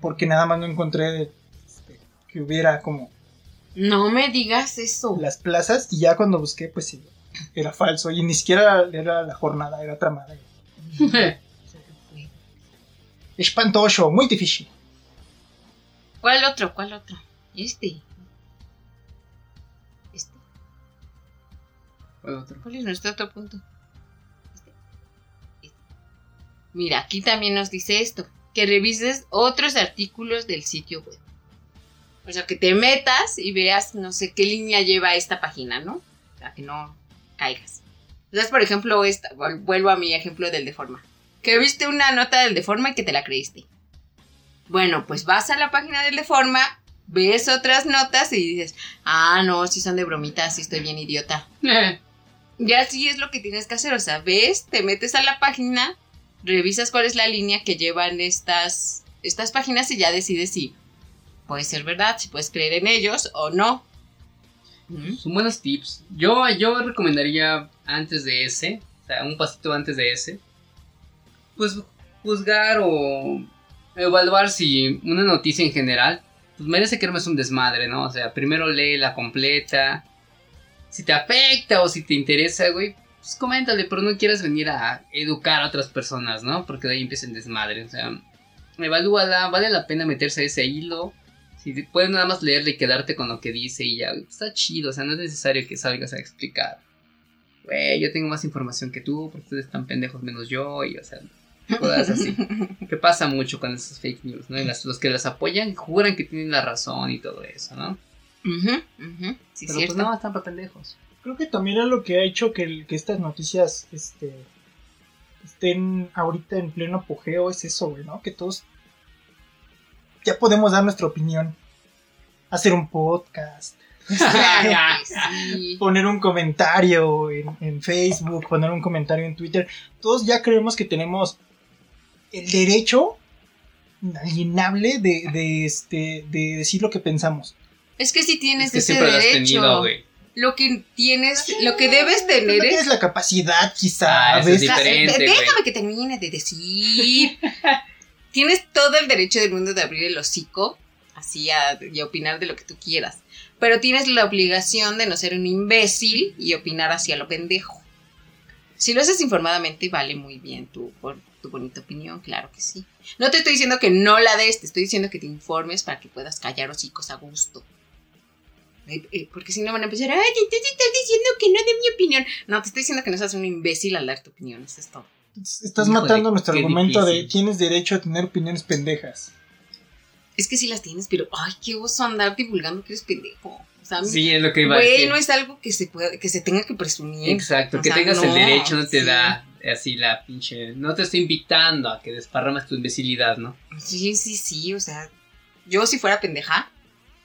Porque nada más no encontré este, que hubiera como No me digas eso. las plazas. Y ya cuando busqué, pues sí, era falso. Y ni siquiera era la jornada, era tramada. Espantoso, muy difícil. ¿Cuál otro? ¿Cuál otro? Este. Este. ¿Cuál otro? ¿Cuál es nuestro otro punto? Este. Este. Mira, aquí también nos dice esto. Que revises otros artículos del sitio web. O sea, que te metas y veas no sé qué línea lleva esta página, ¿no? O sea, que no caigas. Entonces, por ejemplo, esta, vuelvo a mi ejemplo del Deforma. Que viste una nota del Deforma y que te la creíste. Bueno, pues vas a la página del Deforma, ves otras notas y dices, ah, no, si son de bromitas, sí estoy bien idiota. Y así es lo que tienes que hacer, o sea, ves, te metes a la página, revisas cuál es la línea que llevan estas, estas páginas y ya decides si puede ser verdad, si puedes creer en ellos o no. ¿Mm? Son buenos tips. Yo, yo recomendaría antes de ese, o sea, un pasito antes de ese, pues juzgar o evaluar si una noticia en general, pues merece que no es un desmadre, ¿no? O sea, primero léela completa. Si te afecta o si te interesa, güey, pues coméntale, pero no quieras venir a educar a otras personas, ¿no? Porque de ahí empieza el desmadre, o sea, evalúala, vale la pena meterse a ese hilo. Si puedes nada más leerle y quedarte con lo que dice y ya, güey, pues está chido, o sea, no es necesario que salgas a explicar. Güey, yo tengo más información que tú, porque ustedes están pendejos menos yo, y o sea, cosas así. que pasa mucho con esas fake news, ¿no? Y las- los que las apoyan juran que tienen la razón y todo eso, ¿no? Ujú, Sí, Pero cierto. pues no, están para pendejos. Creo que también es lo que ha hecho que, el- que estas noticias este, estén ahorita en pleno apogeo, es eso, güey, ¿no? Que todos ya podemos dar nuestra opinión, hacer un podcast, sí. poner un comentario en, en Facebook, poner un comentario en Twitter. Todos ya creemos que tenemos el derecho inalienable de, de, este, de decir lo que pensamos. Es que si tienes Es que ese siempre lo has derecho. tenido, güey. lo que tienes, lo que debes tener no es tienes la capacidad, quizá, Ah, eso es diferente. Güey. Déjame que termine de decir. Tienes todo el derecho del mundo de abrir el hocico así a, y a opinar de lo que tú quieras. Pero tienes la obligación de no ser un imbécil y opinar hacia lo pendejo. Si lo haces informadamente, vale muy bien tu, por tu bonita opinión, claro que sí. No te estoy diciendo que no la des, te estoy diciendo que te informes para que puedas callar hocicos a gusto. Eh, eh, porque si no van a empezar, ay, entonces estás diciendo que no de mi opinión. No, te estoy diciendo que no seas un imbécil al dar tu opinión, eso es todo. Estás matando nuestro argumento de difícil. tienes derecho a tener opiniones pendejas. Es que sí las tienes, pero ay, qué oso andar divulgando que eres pendejo. O sea, Sí, es lo que iba a decir. no es algo que se pueda, que se tenga que presumir. Exacto, O que sea, tengas el derecho no te sí. da así la pinche... No te estoy invitando a que desparramas tu imbecilidad, ¿no? Sí, sí, sí, o sea, yo si fuera pendeja,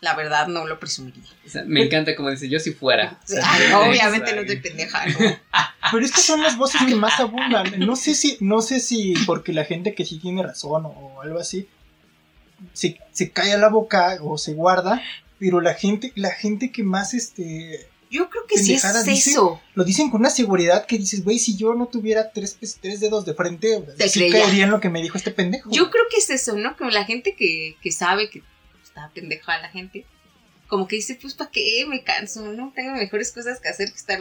la verdad no lo presumiría. O sea, me encanta como dice, yo si fuera. O sea, Ay, no obviamente no soy pendeja, ¿no? Pero es que son las voces que más abundan. No sé si, no sé si porque la gente que sí tiene razón o, o algo así, se, se calla la boca o se guarda, pero la gente, la gente que más este Yo creo que sí es dice. eso. lo dicen con una seguridad que dices, güey, si yo no tuviera tres, pues, tres dedos de frente, Te sí en lo que me dijo este pendejo. Yo creo que es eso, ¿no? Como la gente que, que sabe que está pendeja la gente. Como que dice, pues, ¿para qué? Me canso, ¿no? Tengo mejores cosas que hacer que estar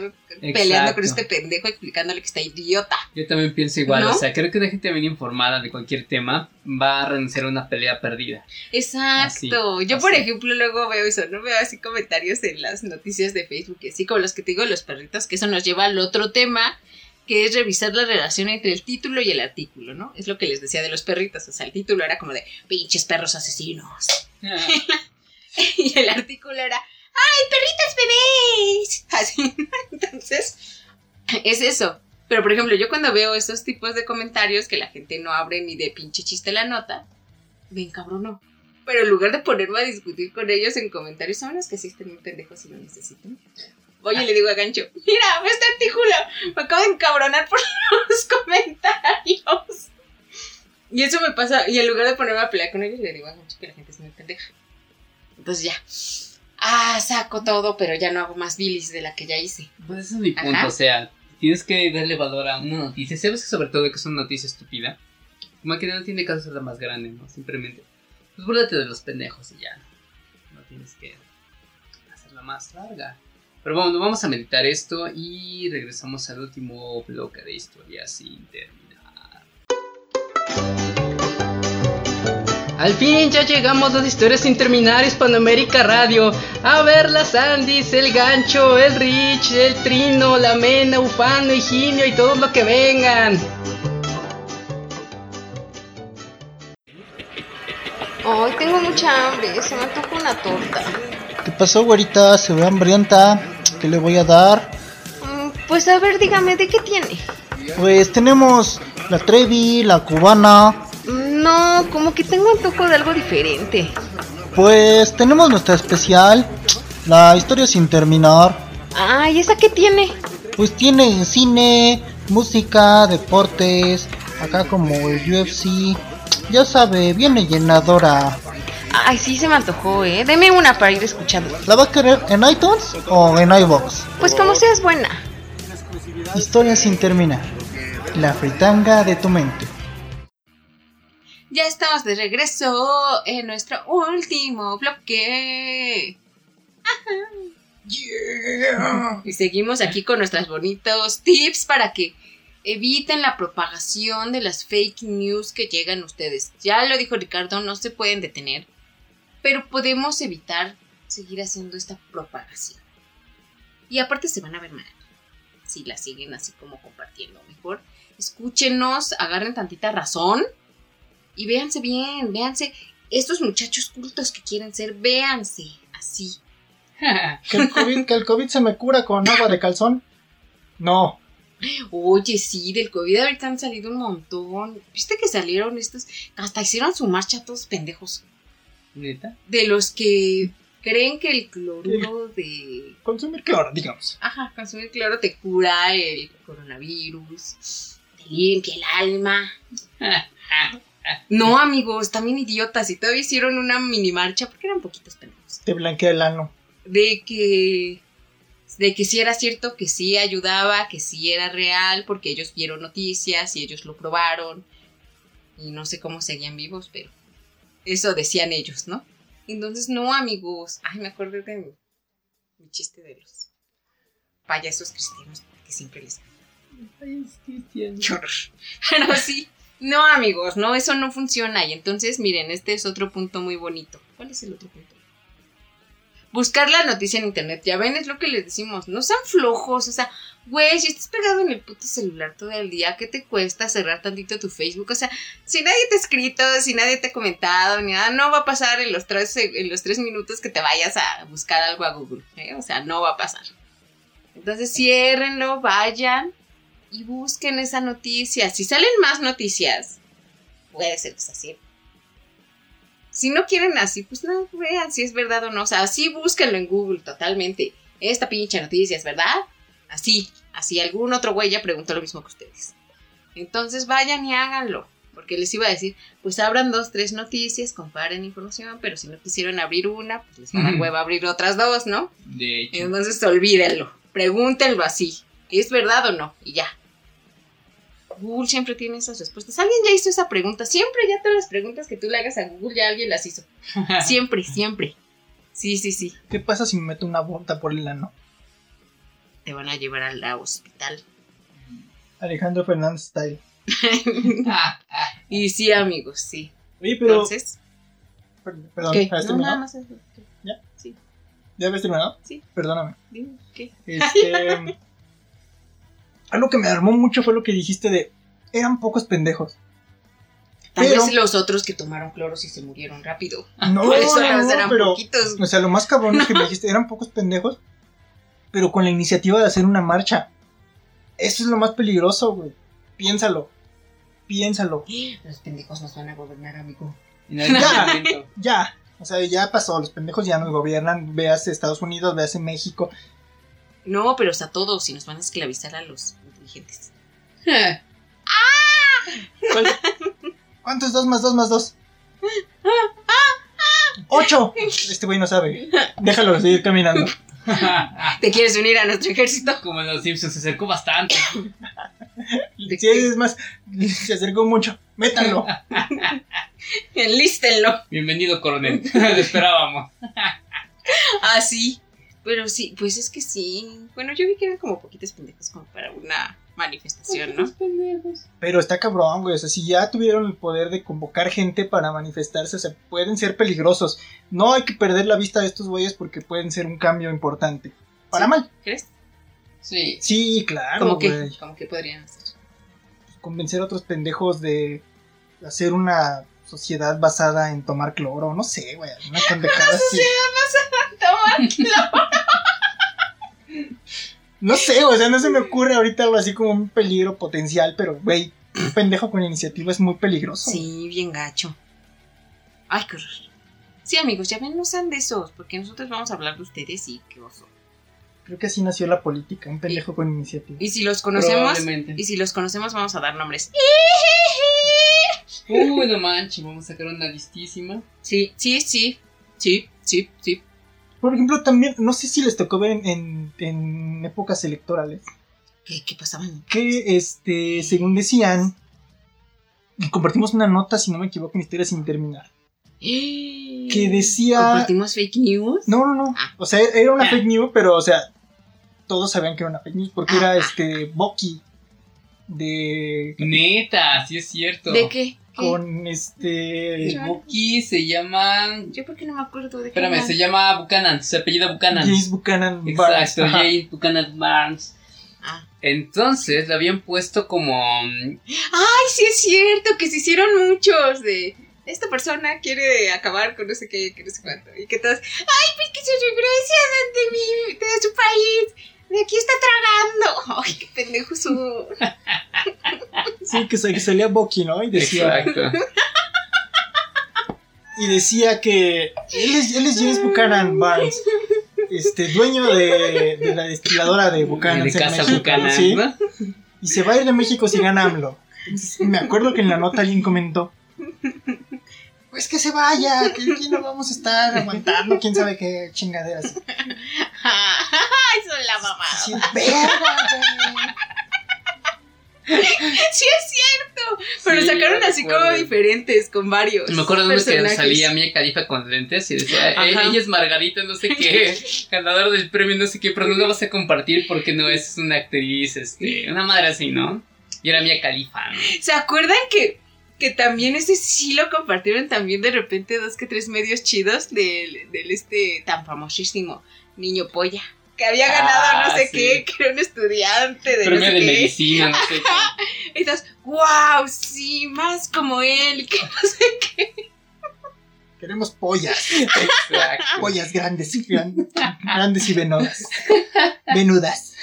peleando con este pendejo explicándole que está idiota. Yo también pienso igual, ¿No? o sea, creo que una gente bien informada de cualquier tema va a renunciar a una pelea perdida. Exacto. Así, Yo, por así. ejemplo, luego veo eso, ¿no? Veo así comentarios en las noticias de Facebook, así como los que te digo, de los perritos, que eso nos lleva al otro tema, que es revisar la relación entre el título y el artículo, ¿no? Es lo que les decía de los perritos. O sea, el título era como de pinches perros asesinos. y el artículo era ¡Ay, perritos bebés! Así. Entonces, es eso. Pero, por ejemplo, yo cuando veo esos tipos de comentarios que la gente no abre ni de pinche chiste la nota, me encabronó. Pero en lugar de ponerme a discutir con ellos en comentarios, son los que sí están muy pendejos y lo necesitan. Oye, le digo a Gancho, mira, ve este artículo, me acabo de encabronar por los comentarios. Y eso me pasa, y en lugar de ponerme a pelear con ellos, le digo a Gancho que la gente es muy pendeja. Entonces ya, ah, saco todo, pero ya no hago más bilis de la que ya hice. Pues ese es mi punto, Ajá. o sea, tienes que darle valor a una noticia. Sabes que sobre todo que es una noticia estúpida. Como que no tiene caso ser la más grande, ¿no? Simplemente, pues búrdate de los pendejos y ya. No tienes que hacerla más larga. Pero bueno, vamos a meditar esto y regresamos al último bloque de historia sin terminar. Al fin ya llegamos a las historias sin terminar Hispanoamérica Radio. A ver las Andis, el gancho, el Rich, el Trino, la Mena, Ufano, Higinio y todos lo que vengan. Ay, tengo mucha hambre, se me antoja una torta. ¿Qué pasó, güerita? Se ve hambrienta. ¿Qué le voy a dar? Mm, Pues a ver, dígame, ¿de qué tiene? Pues tenemos la Trevi, la cubana. No, como que tengo antojo de algo diferente. Pues tenemos nuestra especial, la historia sin terminar. Ay, ¿esa qué tiene? Pues tiene cine, música, deportes, acá como el UFC. Ya sabe, viene llenadora. Ay, sí, se me antojó, ¿eh? Deme una para ir escuchando. ¿La va a querer en iTunes o en iBox? Pues como seas buena. Historia sin terminar. La fritanga de tu mente. Ya estamos de regreso en nuestro último bloque. Y seguimos aquí con nuestros bonitos tips para que eviten la propagación de las fake news que llegan a ustedes. Ya lo dijo Ricardo, no se pueden detener, pero podemos evitar seguir haciendo esta propagación. Y aparte se van a ver mal si la siguen así como compartiendo. Mejor escúchenos, agarren tantita razón y véanse bien, véanse. Estos muchachos cultos que quieren ser, véanse así. ¿Que el, COVID, ¿Que el COVID se me cura con agua de calzón? No. Oye, sí, del COVID ahorita han salido un montón. ¿Viste que salieron estos? Hasta hicieron su marcha todos pendejos. ¿Neta? De los que creen que el cloruro de... Consumir cloro, digamos. Ajá, consumir cloro te cura el coronavirus, te limpia el alma. No, amigos, también idiotas. Y todavía hicieron una mini marcha porque eran poquitos pendejos. Te blanquea el ano. de que de que sí era cierto, que sí ayudaba, que sí era real, porque ellos vieron noticias y ellos lo probaron. Y no sé cómo seguían vivos, pero eso decían ellos, ¿no? Entonces, no, amigos. Ay, me acordé de mi, mi chiste de los payasos cristianos que siempre les Qué horror. Pero sí, no, amigos, no, eso no funciona. Y entonces, miren, este es otro punto muy bonito. ¿Cuál es el otro punto? Buscar la noticia en internet, ya ven, es lo que les decimos. No sean flojos, o sea, güey, si estás pegado en el puto celular todo el día, ¿qué te cuesta cerrar tantito tu Facebook? O sea, si nadie te ha escrito, si nadie te ha comentado, ni nada, no va a pasar en los tres, en los tres minutos que te vayas a buscar algo a Google, ¿eh? O sea, no va a pasar. Entonces, ciérrenlo, vayan y busquen esa noticia. Si salen más noticias, puede ser que sea cierto. Si no quieren así, pues no, vean si es verdad o no. O sea, así búsquenlo en Google totalmente. Esta pinche noticia es verdad. Así, así algún otro güey ya preguntó lo mismo que ustedes. Entonces vayan y háganlo. Porque les iba a decir, pues abran dos, tres noticias, comparen información, pero si no quisieron abrir una, pues les va a hueva abrir otras dos, ¿no? De hecho. Entonces olvídenlo, pregúntenlo así, ¿es verdad o no? Y ya. Google siempre tiene esas respuestas. Alguien ya hizo esa pregunta. Siempre ya todas las preguntas que tú le hagas a Google ya alguien las hizo. Siempre, siempre. Sí, sí, sí. ¿Qué pasa si me meto una bota por el ano? Te van a llevar al hospital. Alejandro Fernández Style. Ah, ah. y sí, amigos, sí. Oye, pero. Entonces, per- Perdón, ¿qué? ¿has No, terminado? nada más eso. ¿Ya? Sí, ¿Ya habías terminado? Sí. Perdóname. dime, ¿qué? Este. algo que me alarmó mucho fue lo que dijiste de. Eran pocos pendejos. Tal Pero- vez los otros que tomaron cloros y se murieron rápido. No, Por eso no, no, eran pero. poquitos. O sea, lo más cabrón es que me dijiste, eran pocos pendejos, pero con la iniciativa de hacer una marcha. Eso es lo más peligroso, güey. Piénsalo. Piénsalo. Los pendejos nos van a gobernar, amigo. Ya. Ya. O sea, ya pasó. Los pendejos ya nos gobiernan. Veas Estados Unidos, veas México. No, pero es a todos y nos van a esclavizar a los inteligentes. ¿Cuál? ¿Cuánto es 2 más 2 más 2? ¡Ocho! Este güey no sabe. Déjalo seguir caminando. ¿Te quieres unir a nuestro ejército? Como en los Simpsons se acercó bastante. ¿De Si es más, se acercó mucho. Métanlo. Enlístenlo. Bienvenido, coronel. Lo esperábamos. Ah, sí. Pero sí, pues es que sí. Bueno, yo vi que eran como poquitos pendejos como para una manifestación, ¿no? Pero está cabrón, güey. O sea, si ya tuvieron el poder de convocar gente para manifestarse, o sea, pueden ser peligrosos. No hay que perder la vista de estos güeyes porque pueden ser un cambio importante. Para Sí. mal. ¿Crees? Sí. Sí, claro. como que, como que podrían hacer. Convencer a otros pendejos de hacer una sociedad basada en tomar cloro. No sé, güey. Una pendejada así. No sé, o sea, no se me ocurre ahorita algo así como un peligro potencial, pero, güey, un pendejo con iniciativa es muy peligroso. Sí, bien gacho. Ay, qué horror. Sí, amigos, ya ven, no sean de esos, porque nosotros vamos a hablar de ustedes y qué oso. Creo que así nació la política, un pendejo con iniciativa. Y si los conocemos, y si los conocemos, vamos a dar nombres. Uy, no manches, vamos a sacar una listísima. Sí, sí, sí. Sí, sí, sí. Por ejemplo, también, no sé si les tocó ver en, en- en épocas electorales, ¿Qué, qué pasaban? que, este, según decían, y compartimos una nota, si no me equivoco, en Historia Sin Terminar, que decía... ¿Compartimos fake news? No, no, no. Ah. O sea, era una fake news, pero, o sea, todos sabían que era una fake news porque Ah, era, ah. este, Bucky de... Neta, sí es cierto. ¿De qué? ¿Qué? Con, este... Bucky se llama. Yo porque no me acuerdo de qué. Espérame, se llama Buchanan. Se apellida Buchanan. James Buchanan Barnes. Exacto, Ajá. James Buchanan Barnes. Ah. Entonces le habían puesto como. mm, Ay, sí es cierto, que se hicieron muchos de... Esta persona quiere acabar con no sé qué, que no sé cuánto. Y que todos, ay, pues que se regrese de, de, mi, de su país. De aquí está tragando. Ay, qué pendejo su... Sí, que, sa- que salía Bucky, ¿no? Y decía, Exacto. y decía que él es, él es James Buchanan Barnes, este, dueño de, de la destiladora de Buchanan. de en casa México, Buchanan, ¿sí? ¿no? Y se va a ir de México si gana AMLO. Entonces, me acuerdo que en la nota alguien comentó, pues que se vaya, que aquí no vamos a estar aguantando, quién sabe qué chingaderas. Ay, son la mamá. Así, verga. Sí es cierto. Pero Sí, sacaron así como diferentes, con varios. Me acuerdo de uno que salía Mia Califa con lentes y decía, Ajá. "Eh, ella es Margarita, no sé qué, ganadora del premio, no sé qué, pero no lo vas a compartir porque no es una actriz, este, una madre así, ¿no? Y era Mia Califa, ¿no? ¿Se acuerdan que, que también ese sí lo compartieron también de repente dos que tres medios chidos del, del este tan famosísimo niño polla? Que había ganado Ah, no sé sí. qué, que era un estudiante de no Premio sé de qué. medicina, no sé qué. Y todos, wow, sí, más como él, que no sé qué. Queremos pollas, Exacto. pollas grandes y gran- grandes y venudas. Venudas.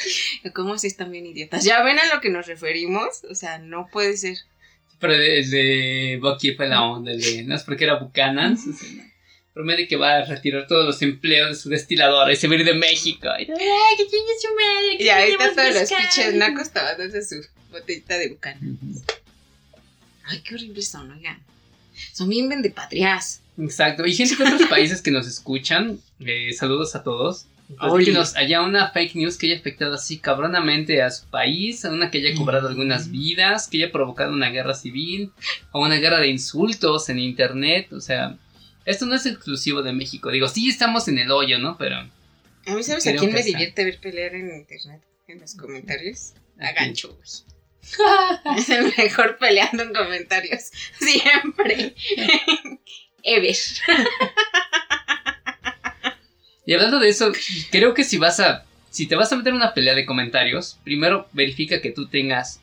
¿Cómo si están bien idiotas? ¿Ya ven a lo que nos referimos? O sea, no puede ser. Pero el de Bucky fue la onda, el de, no es porque era Buchanan, o sea, no. promete que va a retirar todos los empleos de su destiladora y se va a ir de México. Y- ¡Ay, que chingue su madre! Y ahorita todos los pinches nacos tomándose su botellita de bucana. Ay, qué horribles son, oigan. Son bien vendepatrias. Exacto. Y gente de otros países que nos escuchan, eh, saludos a todos. Oli. que nos haya una fake news que haya afectado así cabronamente a su país, a una que haya cobrado algunas vidas, que haya provocado una guerra civil, o una guerra de insultos en internet, o sea, esto no es exclusivo de México. Digo, sí estamos en el hoyo, ¿no? Pero A mí, ¿sabes a quién me divierte ver pelear en internet? En los comentarios. A. Gancho, es el mejor peleando en comentarios. Siempre. Ever. Y hablando de eso, creo que si vas a. Si te vas a meter en una pelea de comentarios, primero verifica que tú tengas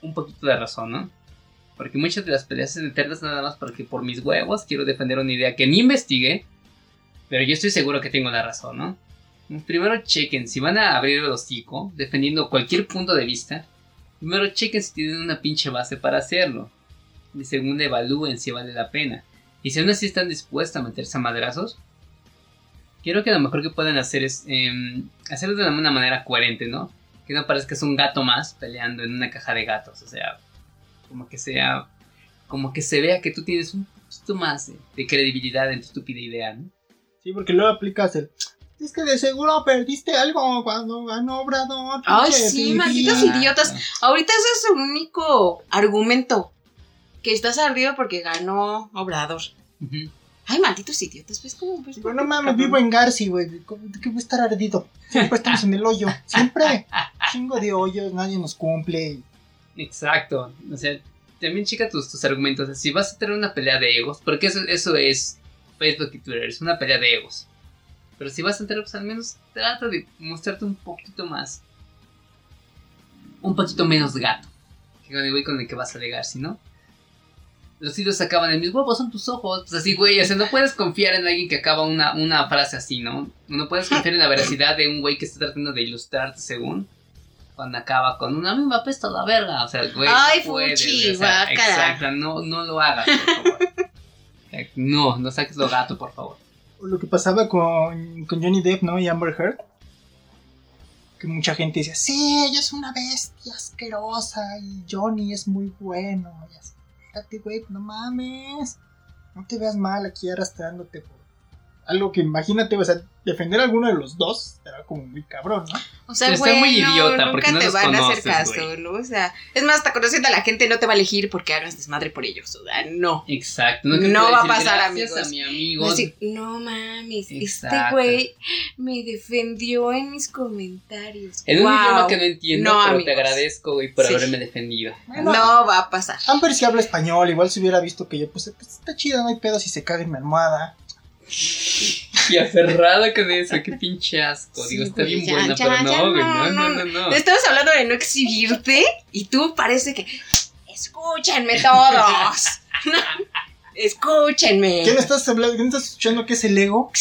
un poquito de razón, ¿no? Porque muchas de las peleas son eternas nada más porque por mis huevos quiero defender una idea que ni investigué, pero yo estoy seguro que tengo la razón, ¿no? Primero chequen, si van a abrir el hocico defendiendo cualquier punto de vista, primero chequen si tienen una pinche base para hacerlo. Y segundo, evalúen si vale la pena. Y si aún así están dispuestos a meterse a madrazos, Creo que lo mejor que pueden hacer es em, hacerlo de una manera coherente, ¿no? Que no parezca que es un gato más peleando en una caja de gatos. O sea, como que sea. Como que se vea que tú tienes un poquito más de, de credibilidad en tu estúpida idea, ¿no? Sí, porque luego aplicas el. Es que de seguro perdiste algo cuando ganó Obrador. Ay, sí, fifí". malditos idiotas. Ahorita ese es el único argumento. Que estás ardido porque ganó Obrador. Ujú. Ay, malditos idiotas. Pues como. Pues, no mames, vivo en Garci, güey. ¿Cómo- ¿De qué voy a estar ardido? Siempre estamos en el hoyo. Siempre. Chingo de hoyos, nadie nos cumple. Exacto. O sea, también checa tus, tus argumentos. O sea, si vas a tener una pelea de egos, porque eso, eso es Facebook y Twitter, es una pelea de egos. Pero si vas a tener, pues al menos trata de mostrarte un poquito más. Un poquito menos gato. Que con el güey con el que vas a alegar, si no. Los hilos acaban en mis huevos, son tus ojos. Pues así, güey, o sea, no puedes confiar en alguien que acaba una, una frase así, ¿no? No puedes confiar en la veracidad de un güey que está tratando de ilustrarte según cuando acaba con una misma apesta la verga. O sea, güey. Ay, no puedes, fuchi, o sea. Exacto, no, no lo hagas, por favor. No, no saques lo gato, por favor. Lo que pasaba con, con Johnny Depp, ¿no? Y Amber Heard. Que mucha gente decía, sí, ella es una bestia asquerosa y Johnny es muy bueno. Y así, fíjate, güey, no mames. No te veas mal aquí arrastrándote por algo que imagínate, o sea, defender a alguno de los dos era como muy cabrón, ¿no? O sea, güey, muy no, idiota, porque nunca no te van a hacer caso. ¿no? O sea, es más, hasta conociendo a la gente no te va a elegir porque hagas desmadre por ellos. O sea, no. Exacto. No va a pasar, amigos. a mi amigo. Decir, no mames, este güey me defendió en mis comentarios. En un Wow. idioma que no entiendo, No, pero amigos. te agradezco, güey, por Sí. haberme defendido. Bueno, No va a pasar. Amber sí habla español, igual si hubiera visto que yo, pues, pues, está chida, no hay pedo si se caga en mi almohada. Y aferrado con eso, qué pinche asco. Sí, Digo, está bien ya, buena, ya, pero no, güey, no, no, no, no. no, no. Estamos hablando de no exhibirte y tú parece que. Escúchenme todos. Escúchenme. ¿Quién estás hablando? ¿Quién estás escuchando que es el ego?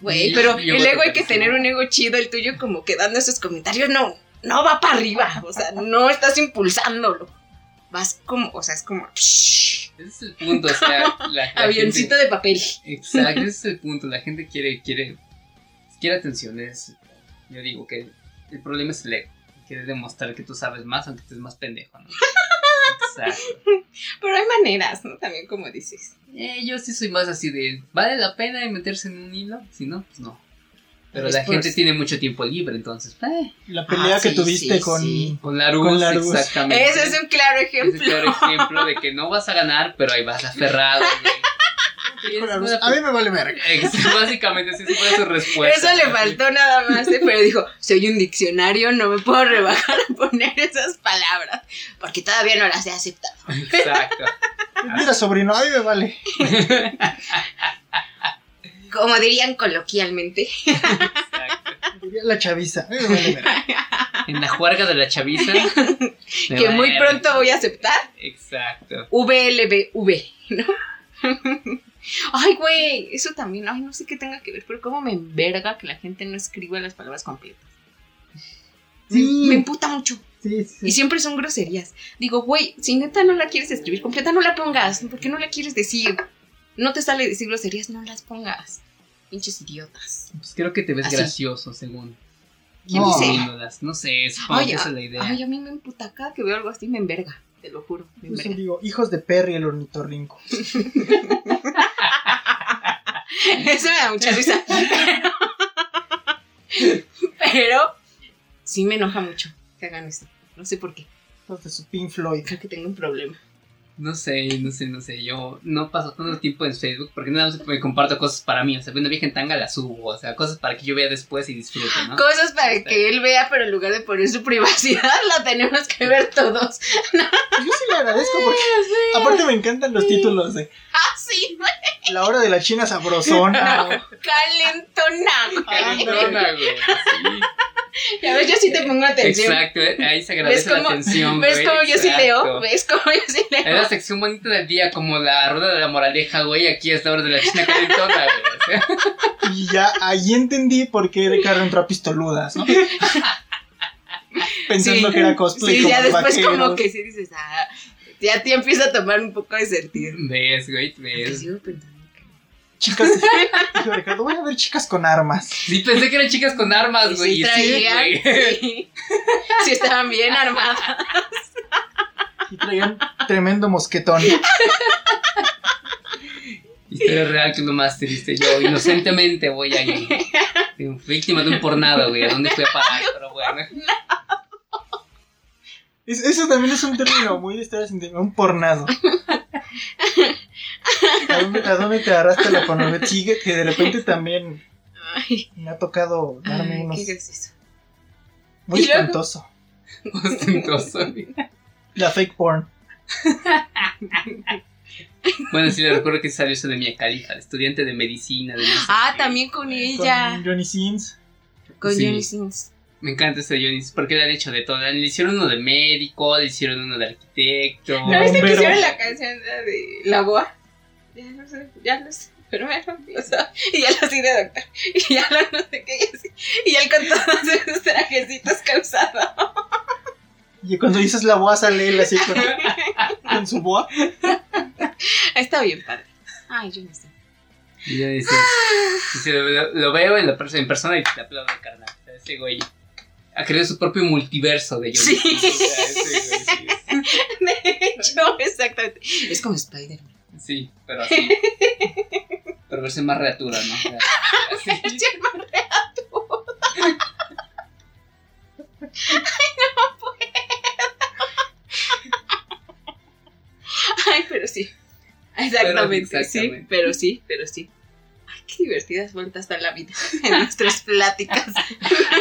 Güey, pero yo el ego hay que tener un ego chido, el tuyo como que dando esos comentarios no, no va para arriba, o sea, no estás impulsándolo. Vas como, o sea, es como Ese es el punto, o sea, la, la avioncito gente- de papel. Exacto, ese es el punto. La gente quiere, quiere, quiere atención. Es, yo digo que el problema es el ego. Quiere demostrar que tú sabes más, aunque estés más pendejo, ¿no? Exacto. Pero hay maneras, ¿no? También como dices. Eh, yo sí soy más así de, ¿vale la pena meterse en un hilo? Si no, pues no. Pero Es la gente tiene mucho tiempo libre, entonces, eh, La pelea Ah, que sí, tuviste sí, con... sí. con la luz, Con la luz. exactamente. Ese es un claro Ese es ejemplo. el claro ejemplo de que no vas a ganar, pero ahí vas aferrado, una- A mí me vale verga. Básicamente, sí, esa fue su respuesta. Eso le faltó nada más, ¿eh? pero dijo, soy un diccionario, no me puedo rebajar a poner esas palabras, porque todavía no las he aceptado. Exacto. Mira, sobrino, a mí me vale. Como dirían coloquialmente. exacto. Diría La chaviza. En la juerga de la chaviza. que muy pronto voy a aceptar. Exacto. VLBV, ¿no? Ay, güey, eso también, ay, no sé qué tenga que ver, pero cómo me enverga que la gente no escriba las palabras completas. Me- Sí. Me emputa mucho. Sí, sí. Y siempre son groserías. Digo, güey, si neta no la quieres escribir completa, no la pongas. ¿Por qué no la quieres decir? No te sale decir groserías, no las pongas. Pinches idiotas. Pues creo que te ves Así. gracioso, según. ¿Quién No. dice? No sé, supongo Ay, que esa es la idea. ay, a mí me emputa cada que veo algo así, me enverga. te lo juro. sí verga. digo, hijos de Perry el ornitorrinco. Eso me da mucha risa. Pero, pero sí me enoja mucho que hagan esto. No sé por qué. Los de su Pink Floyd. Creo que tengo un problema. No sé, no sé, no sé. Yo no paso tanto tiempo en Facebook porque nada más me comparto cosas para mí. O sea, una vieja en tanga la subo. O sea, cosas para que yo vea después y disfrute, ¿no? Cosas para Está que él vea, pero en lugar de poner su privacidad, la tenemos que ver todos. Yo sí le agradezco porque aparte me encantan los títulos de Ah, sí, La hora de la china sabrosona. calentona. Calentona, güey. Sí. Ya ves, yo sí te pongo atención. Exacto, eh, ahí se agradece ¿Ves cómo- la atención. ¿Ves güey, cómo yo sí leo? ¿Ves cómo yo sí leo? Sección bonita del día, como la rueda de la moraleja, güey. Aquí es la hora de la china calentona, güey. O sea, Y ya ahí entendí por qué Ricardo entró a pistoludas, ¿no? Pensando Sí. que era cosplay. Sí, como ya después vaqueros. como que sí dices, ah, ya te empieza a tomar un poco de sentido. Ves, güey, ves. sigo pensando que- Chicas, dijo Ricardo, voy a ver chicas con armas. Sí, pensé que eran chicas con armas, güey. sí traían, güey. sí, sí estaban bien armadas. Y traían tremendo mosquetón. Historia real que es lo más triste. Yo inocentemente voy ahí. Fui Víctima de un pornado, güey. ¿A dónde fui a parar? Pero bueno. Es- eso también es un término muy de sin un pornado. ¿A dónde, a dónde te agarraste la pornografía? Sí, que que de repente también me ha tocado darme ay, unos... qué. Muy espantoso. Ostentoso, güey. La fake porn. Bueno, sí, le recuerdo que salió eso de Mia Khalifa, estudiante de medicina. De no Ah, también con ella. Con Johnny Sins. Con Sí. Johnny Sins. Me encanta este Johnny, porque le han hecho de todo. Le hicieron uno de médico, le hicieron uno de arquitecto. ¿No viste que hicieron la canción de La Boa? Ya lo sé, ya lo sé. Pero bueno, lo sabe. Y ya lo sé de doctor. Y ya lo no sé qué. Y él con todos sus trajecitos causados. Y cuando dices la boa sale él así con, con su boa. Está bien padre. Ay, yo no sé. Y yo decía, dice, lo, lo veo en, la perso- en persona y te aplaudo, carnal. Ese güey ha creado su propio multiverso de Johnny. Sí. De hecho, exactamente. Es como Spider-Man. Sí, pero así. Pero verse más reatura, ¿no? O sea, así. Es el Ay, pero sí. Exactamente, Pero, sí, pero sí, pero sí. Ay, qué divertidas vueltas da la vida en nuestras pláticas.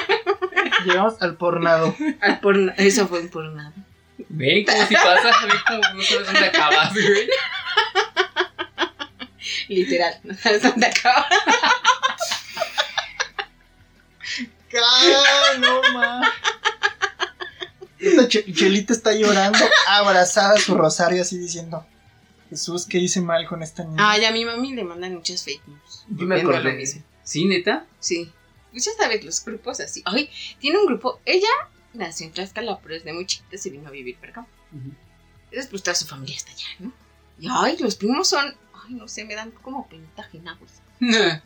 Llegamos al pornado. Al porno- Eso fue un pornado. Ven cómo si pasa, ven cómo no sabes dónde acabas, güey. Literal, no sabes dónde acaba. ¡Ah, no, ma! Esta Che- Chelita está llorando, abrazada a su rosario, así diciendo: Jesús, ¿qué hice mal con esta niña? Ay, a mi mami le mandan muchas fake news. Yo me acordé. lo mismo. ¿Sí, neta? Sí. Pues ya sabes, los grupos así. Ay, tiene un grupo. Ella nació en Tlaxcala, pero desde muy chiquita se vino a vivir para acá. Entonces, pues toda su familia está allá, ¿no? Y ay, los primos son. Ay, no sé, me dan como penita güey.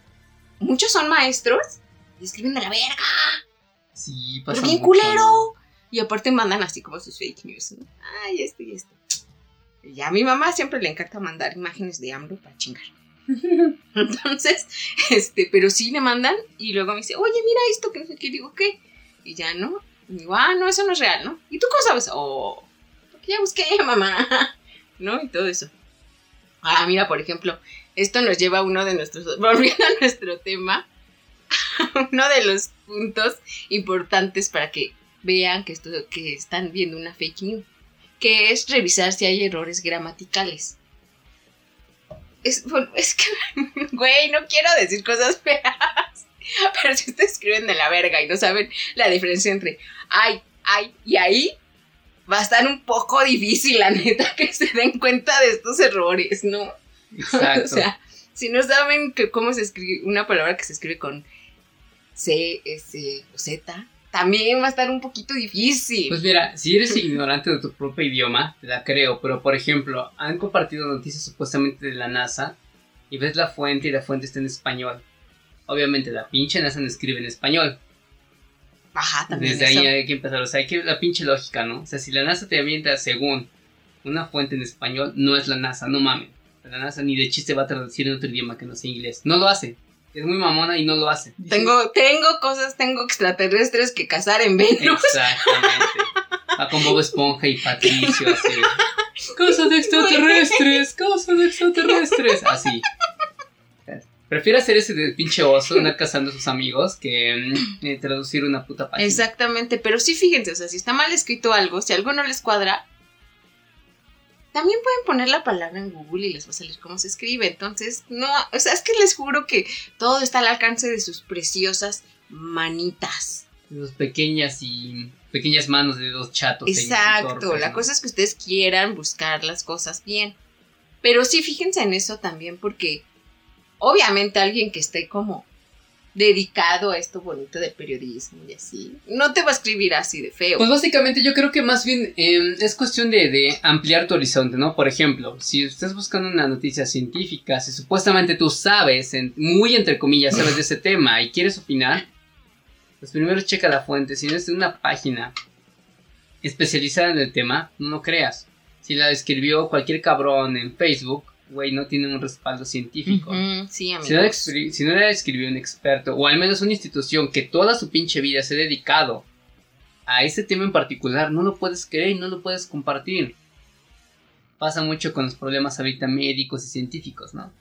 Muchos son maestros y escriben de la verga. Sí, pasa Pero bien mucho, culero. Y aparte mandan así como sus fake news. ¿no? Ay, esto y esto. Y ya a mi mamá siempre le encanta mandar imágenes de AMLO para chingar. Entonces, este, pero sí le mandan y luego me dice, oye, mira esto, que no sé qué, Y digo, ¿qué? Y ya, ¿no? Y digo, ah, no, eso no es real, ¿no? ¿Y tú cómo sabes? Oh, porque ya busqué, mamá, ¿no? Y todo eso. Ah, mira, por ejemplo, esto nos lleva a uno de nuestros, volviendo a nuestro tema, uno de los puntos importantes para que vean que, esto, que están viendo una fake news, que es revisar si hay errores gramaticales. Es, bueno, es que, güey, no quiero decir cosas feas, pero si ustedes escriben de la verga y no saben la diferencia entre ay, ay y ahí, va a estar un poco difícil, la neta, que se den cuenta de estos errores, ¿no? Exacto. o sea, si no saben que cómo se escribe una palabra que se escribe con C, S o Z, también va a estar un poquito difícil. Pues mira, si eres ignorante de tu propio idioma, te la creo, pero por ejemplo, han compartido noticias supuestamente de la NASA y ves la fuente y la fuente está en español. Obviamente la pinche NASA no escribe en español. Ajá, también Desde eso. ahí hay que empezar, o sea, hay que la pinche lógica, ¿no? O sea, si la NASA te avienta según una fuente en español no es la NASA, no mames. La NASA ni de chiste va a traducir en otro idioma que no sea inglés. No lo hace. Es muy mamona y no lo hace. Tengo, tengo cosas, tengo extraterrestres que cazar en Venus. Exactamente. Va con Bob Esponja y Patricio así. Cosas de extraterrestres, cosas de extraterrestres. Así. Prefiero hacer ese de pinche oso, andar cazando a sus amigos, que mm, eh, traducir una puta página. Exactamente, pero sí fíjense, o sea, si está mal escrito algo, si algo no les cuadra, también pueden poner la palabra en Google y les va a salir cómo se escribe. Entonces, no, o sea, es que les juro que todo está al alcance de sus preciosas manitas. Sus pequeñas y pequeñas manos de dos chatos. e Exacto, torpes, la ¿no? cosa es que ustedes quieran buscar las cosas bien. Pero sí, fíjense en eso también, porque obviamente alguien que esté como dedicado a esto bonito del periodismo y así, no te va a escribir así de feo. Pues básicamente yo creo que más bien eh, es cuestión de, ampliar tu horizonte, ¿no? Por ejemplo, si estás buscando una noticia científica, si supuestamente tú sabes, en- muy entre comillas, sabes de ese tema y quieres opinar, pues primero checa la fuente. Si no es una página especializada en el tema, no creas. Si la escribió cualquier cabrón en Facebook, güey, no tiene un respaldo científico. Sí, Si no, la si no la escribió un experto, o al menos una institución que toda su pinche vida se ha dedicado a ese tema en particular, no lo puedes creer y no lo puedes compartir. Pasa mucho con los problemas ahorita médicos y científicos, ¿no?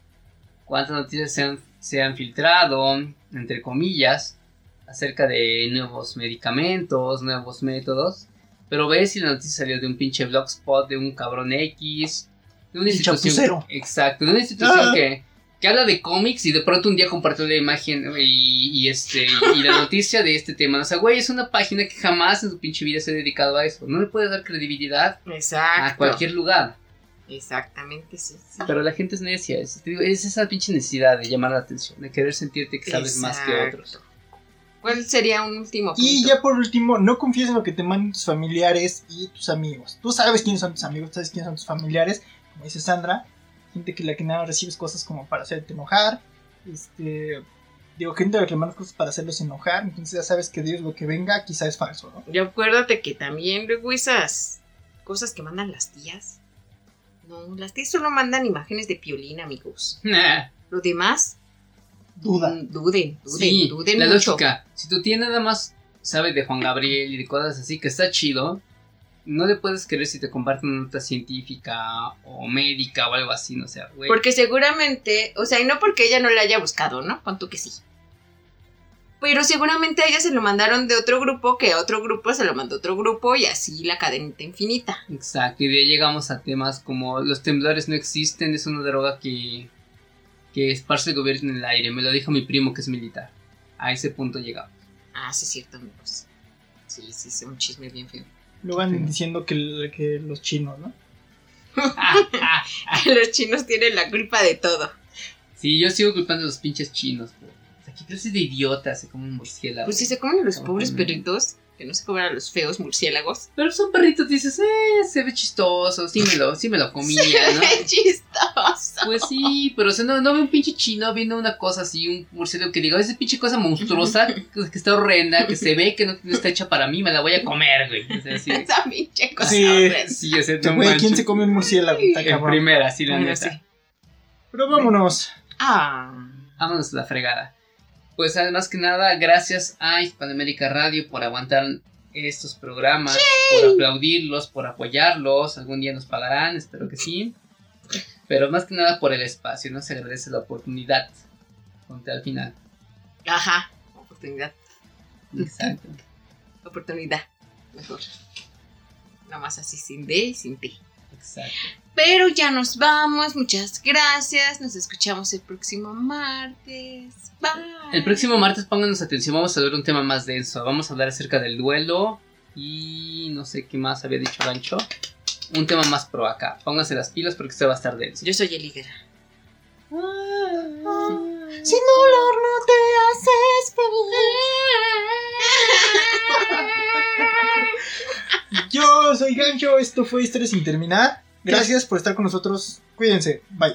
Cuántas noticias se han, se han filtrado, entre comillas, acerca de nuevos medicamentos, nuevos métodos, pero ves si la noticia salió de un pinche blogspot, de un cabrón X, de una institución... chapucero. Exacto, de una institución Ah. que, que habla de cómics y de pronto un día compartió la imagen y, y este y la noticia de este tema. O sea, güey, es una página que jamás en su pinche vida se ha dedicado a eso. No le puedes dar credibilidad Exacto. a cualquier lugar. Exactamente, sí. sí. Pero la gente es necia. Es, te digo, es esa pinche necesidad de llamar la atención, de querer sentirte que sabes más que otros. ¿Cuál sería un último punto? Y ya por último, no confíes en lo que te mandan tus familiares y tus amigos. Tú sabes quiénes son tus amigos, sabes quiénes son tus familiares. Como dice Sandra, gente que la que nada recibes cosas como para hacerte enojar. Este, digo, gente a la que le mandas cosas para hacerlos enojar. Entonces ya sabes que Dios lo que venga quizá es falso, ¿no? Y acuérdate que también luego esas cosas que mandan las tías. No, las tías solo mandan imágenes de piolín, amigos. Nah. Lo demás, Duda. mm, duden, duden, Sí, duden la mucho. lógica. Si tu tía nada más sabe de Juan Gabriel y de cosas así que está chido, no le puedes creer si te comparten una nota científica o médica o algo así, no sé, güey. Porque seguramente, o sea, y no porque ella no la haya buscado, ¿no? Pon tú que sí. Pero seguramente a ella se lo mandaron de otro grupo, que a otro grupo se lo mandó otro grupo, y así la cadenita infinita. Exacto, y de ahí llegamos a temas como los temblores no existen, es una droga que, que esparce el gobierno en el aire. Me lo dijo mi primo que es militar. A ese punto llegamos. Ah, sí, es cierto, amigos. Sí, sí, es un chisme bien feo. Luego andan Sí. diciendo que, que los chinos, ¿no? Los chinos tienen la culpa de todo. sí, yo sigo culpando a los pinches chinos. po. O sea, ¿qué clase de idiotas se comen un murciélago? Pues si se comen a los pobres perritos, que no se comen a los feos murciélagos. Pero son perritos, dices, eh, se ve chistoso, sí me lo, sí me lo comía, ¿no? ¡Qué chistoso! Pues sí, pero o sea, no, no veo un pinche chino viendo una cosa así, un murciélago que diga, esa pinche cosa monstruosa, que, que está horrenda, que se ve que no, no está hecha para mí, me la voy a comer, güey. O sea, sí, Esa pinche cosa Sí. horrenda. sí, o sea, Güey, no ¿quién se come un murciélago? En primera, sí, la Bueno, neta. sí. Pero vámonos. Ah. Vámonos a la fregada. Pues además que nada, gracias a Hispanoamérica Radio por aguantar estos programas, por aplaudirlos, por apoyarlos. Algún día nos pagarán, espero que sí. Pero más que nada por el espacio, ¿no? Se agradece la oportunidad. Ponte al final. Ajá. Oportunidad. Exacto. Oportunidad. Mejor. Nomás así sin D y sin T. Exacto. Pero ya nos vamos. Muchas gracias. Nos escuchamos el próximo martes. Bye. El próximo martes pónganos atención, vamos a ver un tema más denso. Vamos a hablar acerca del duelo y no sé qué más había dicho Gancho. Un tema más pro acá. Pónganse las pilas porque este va a estar denso. Yo soy el líder. Sin dolor no te haces feliz. Yo soy Gancho, esto fue Historia sin terminar. Gracias por estar con nosotros. Cuídense. Bye.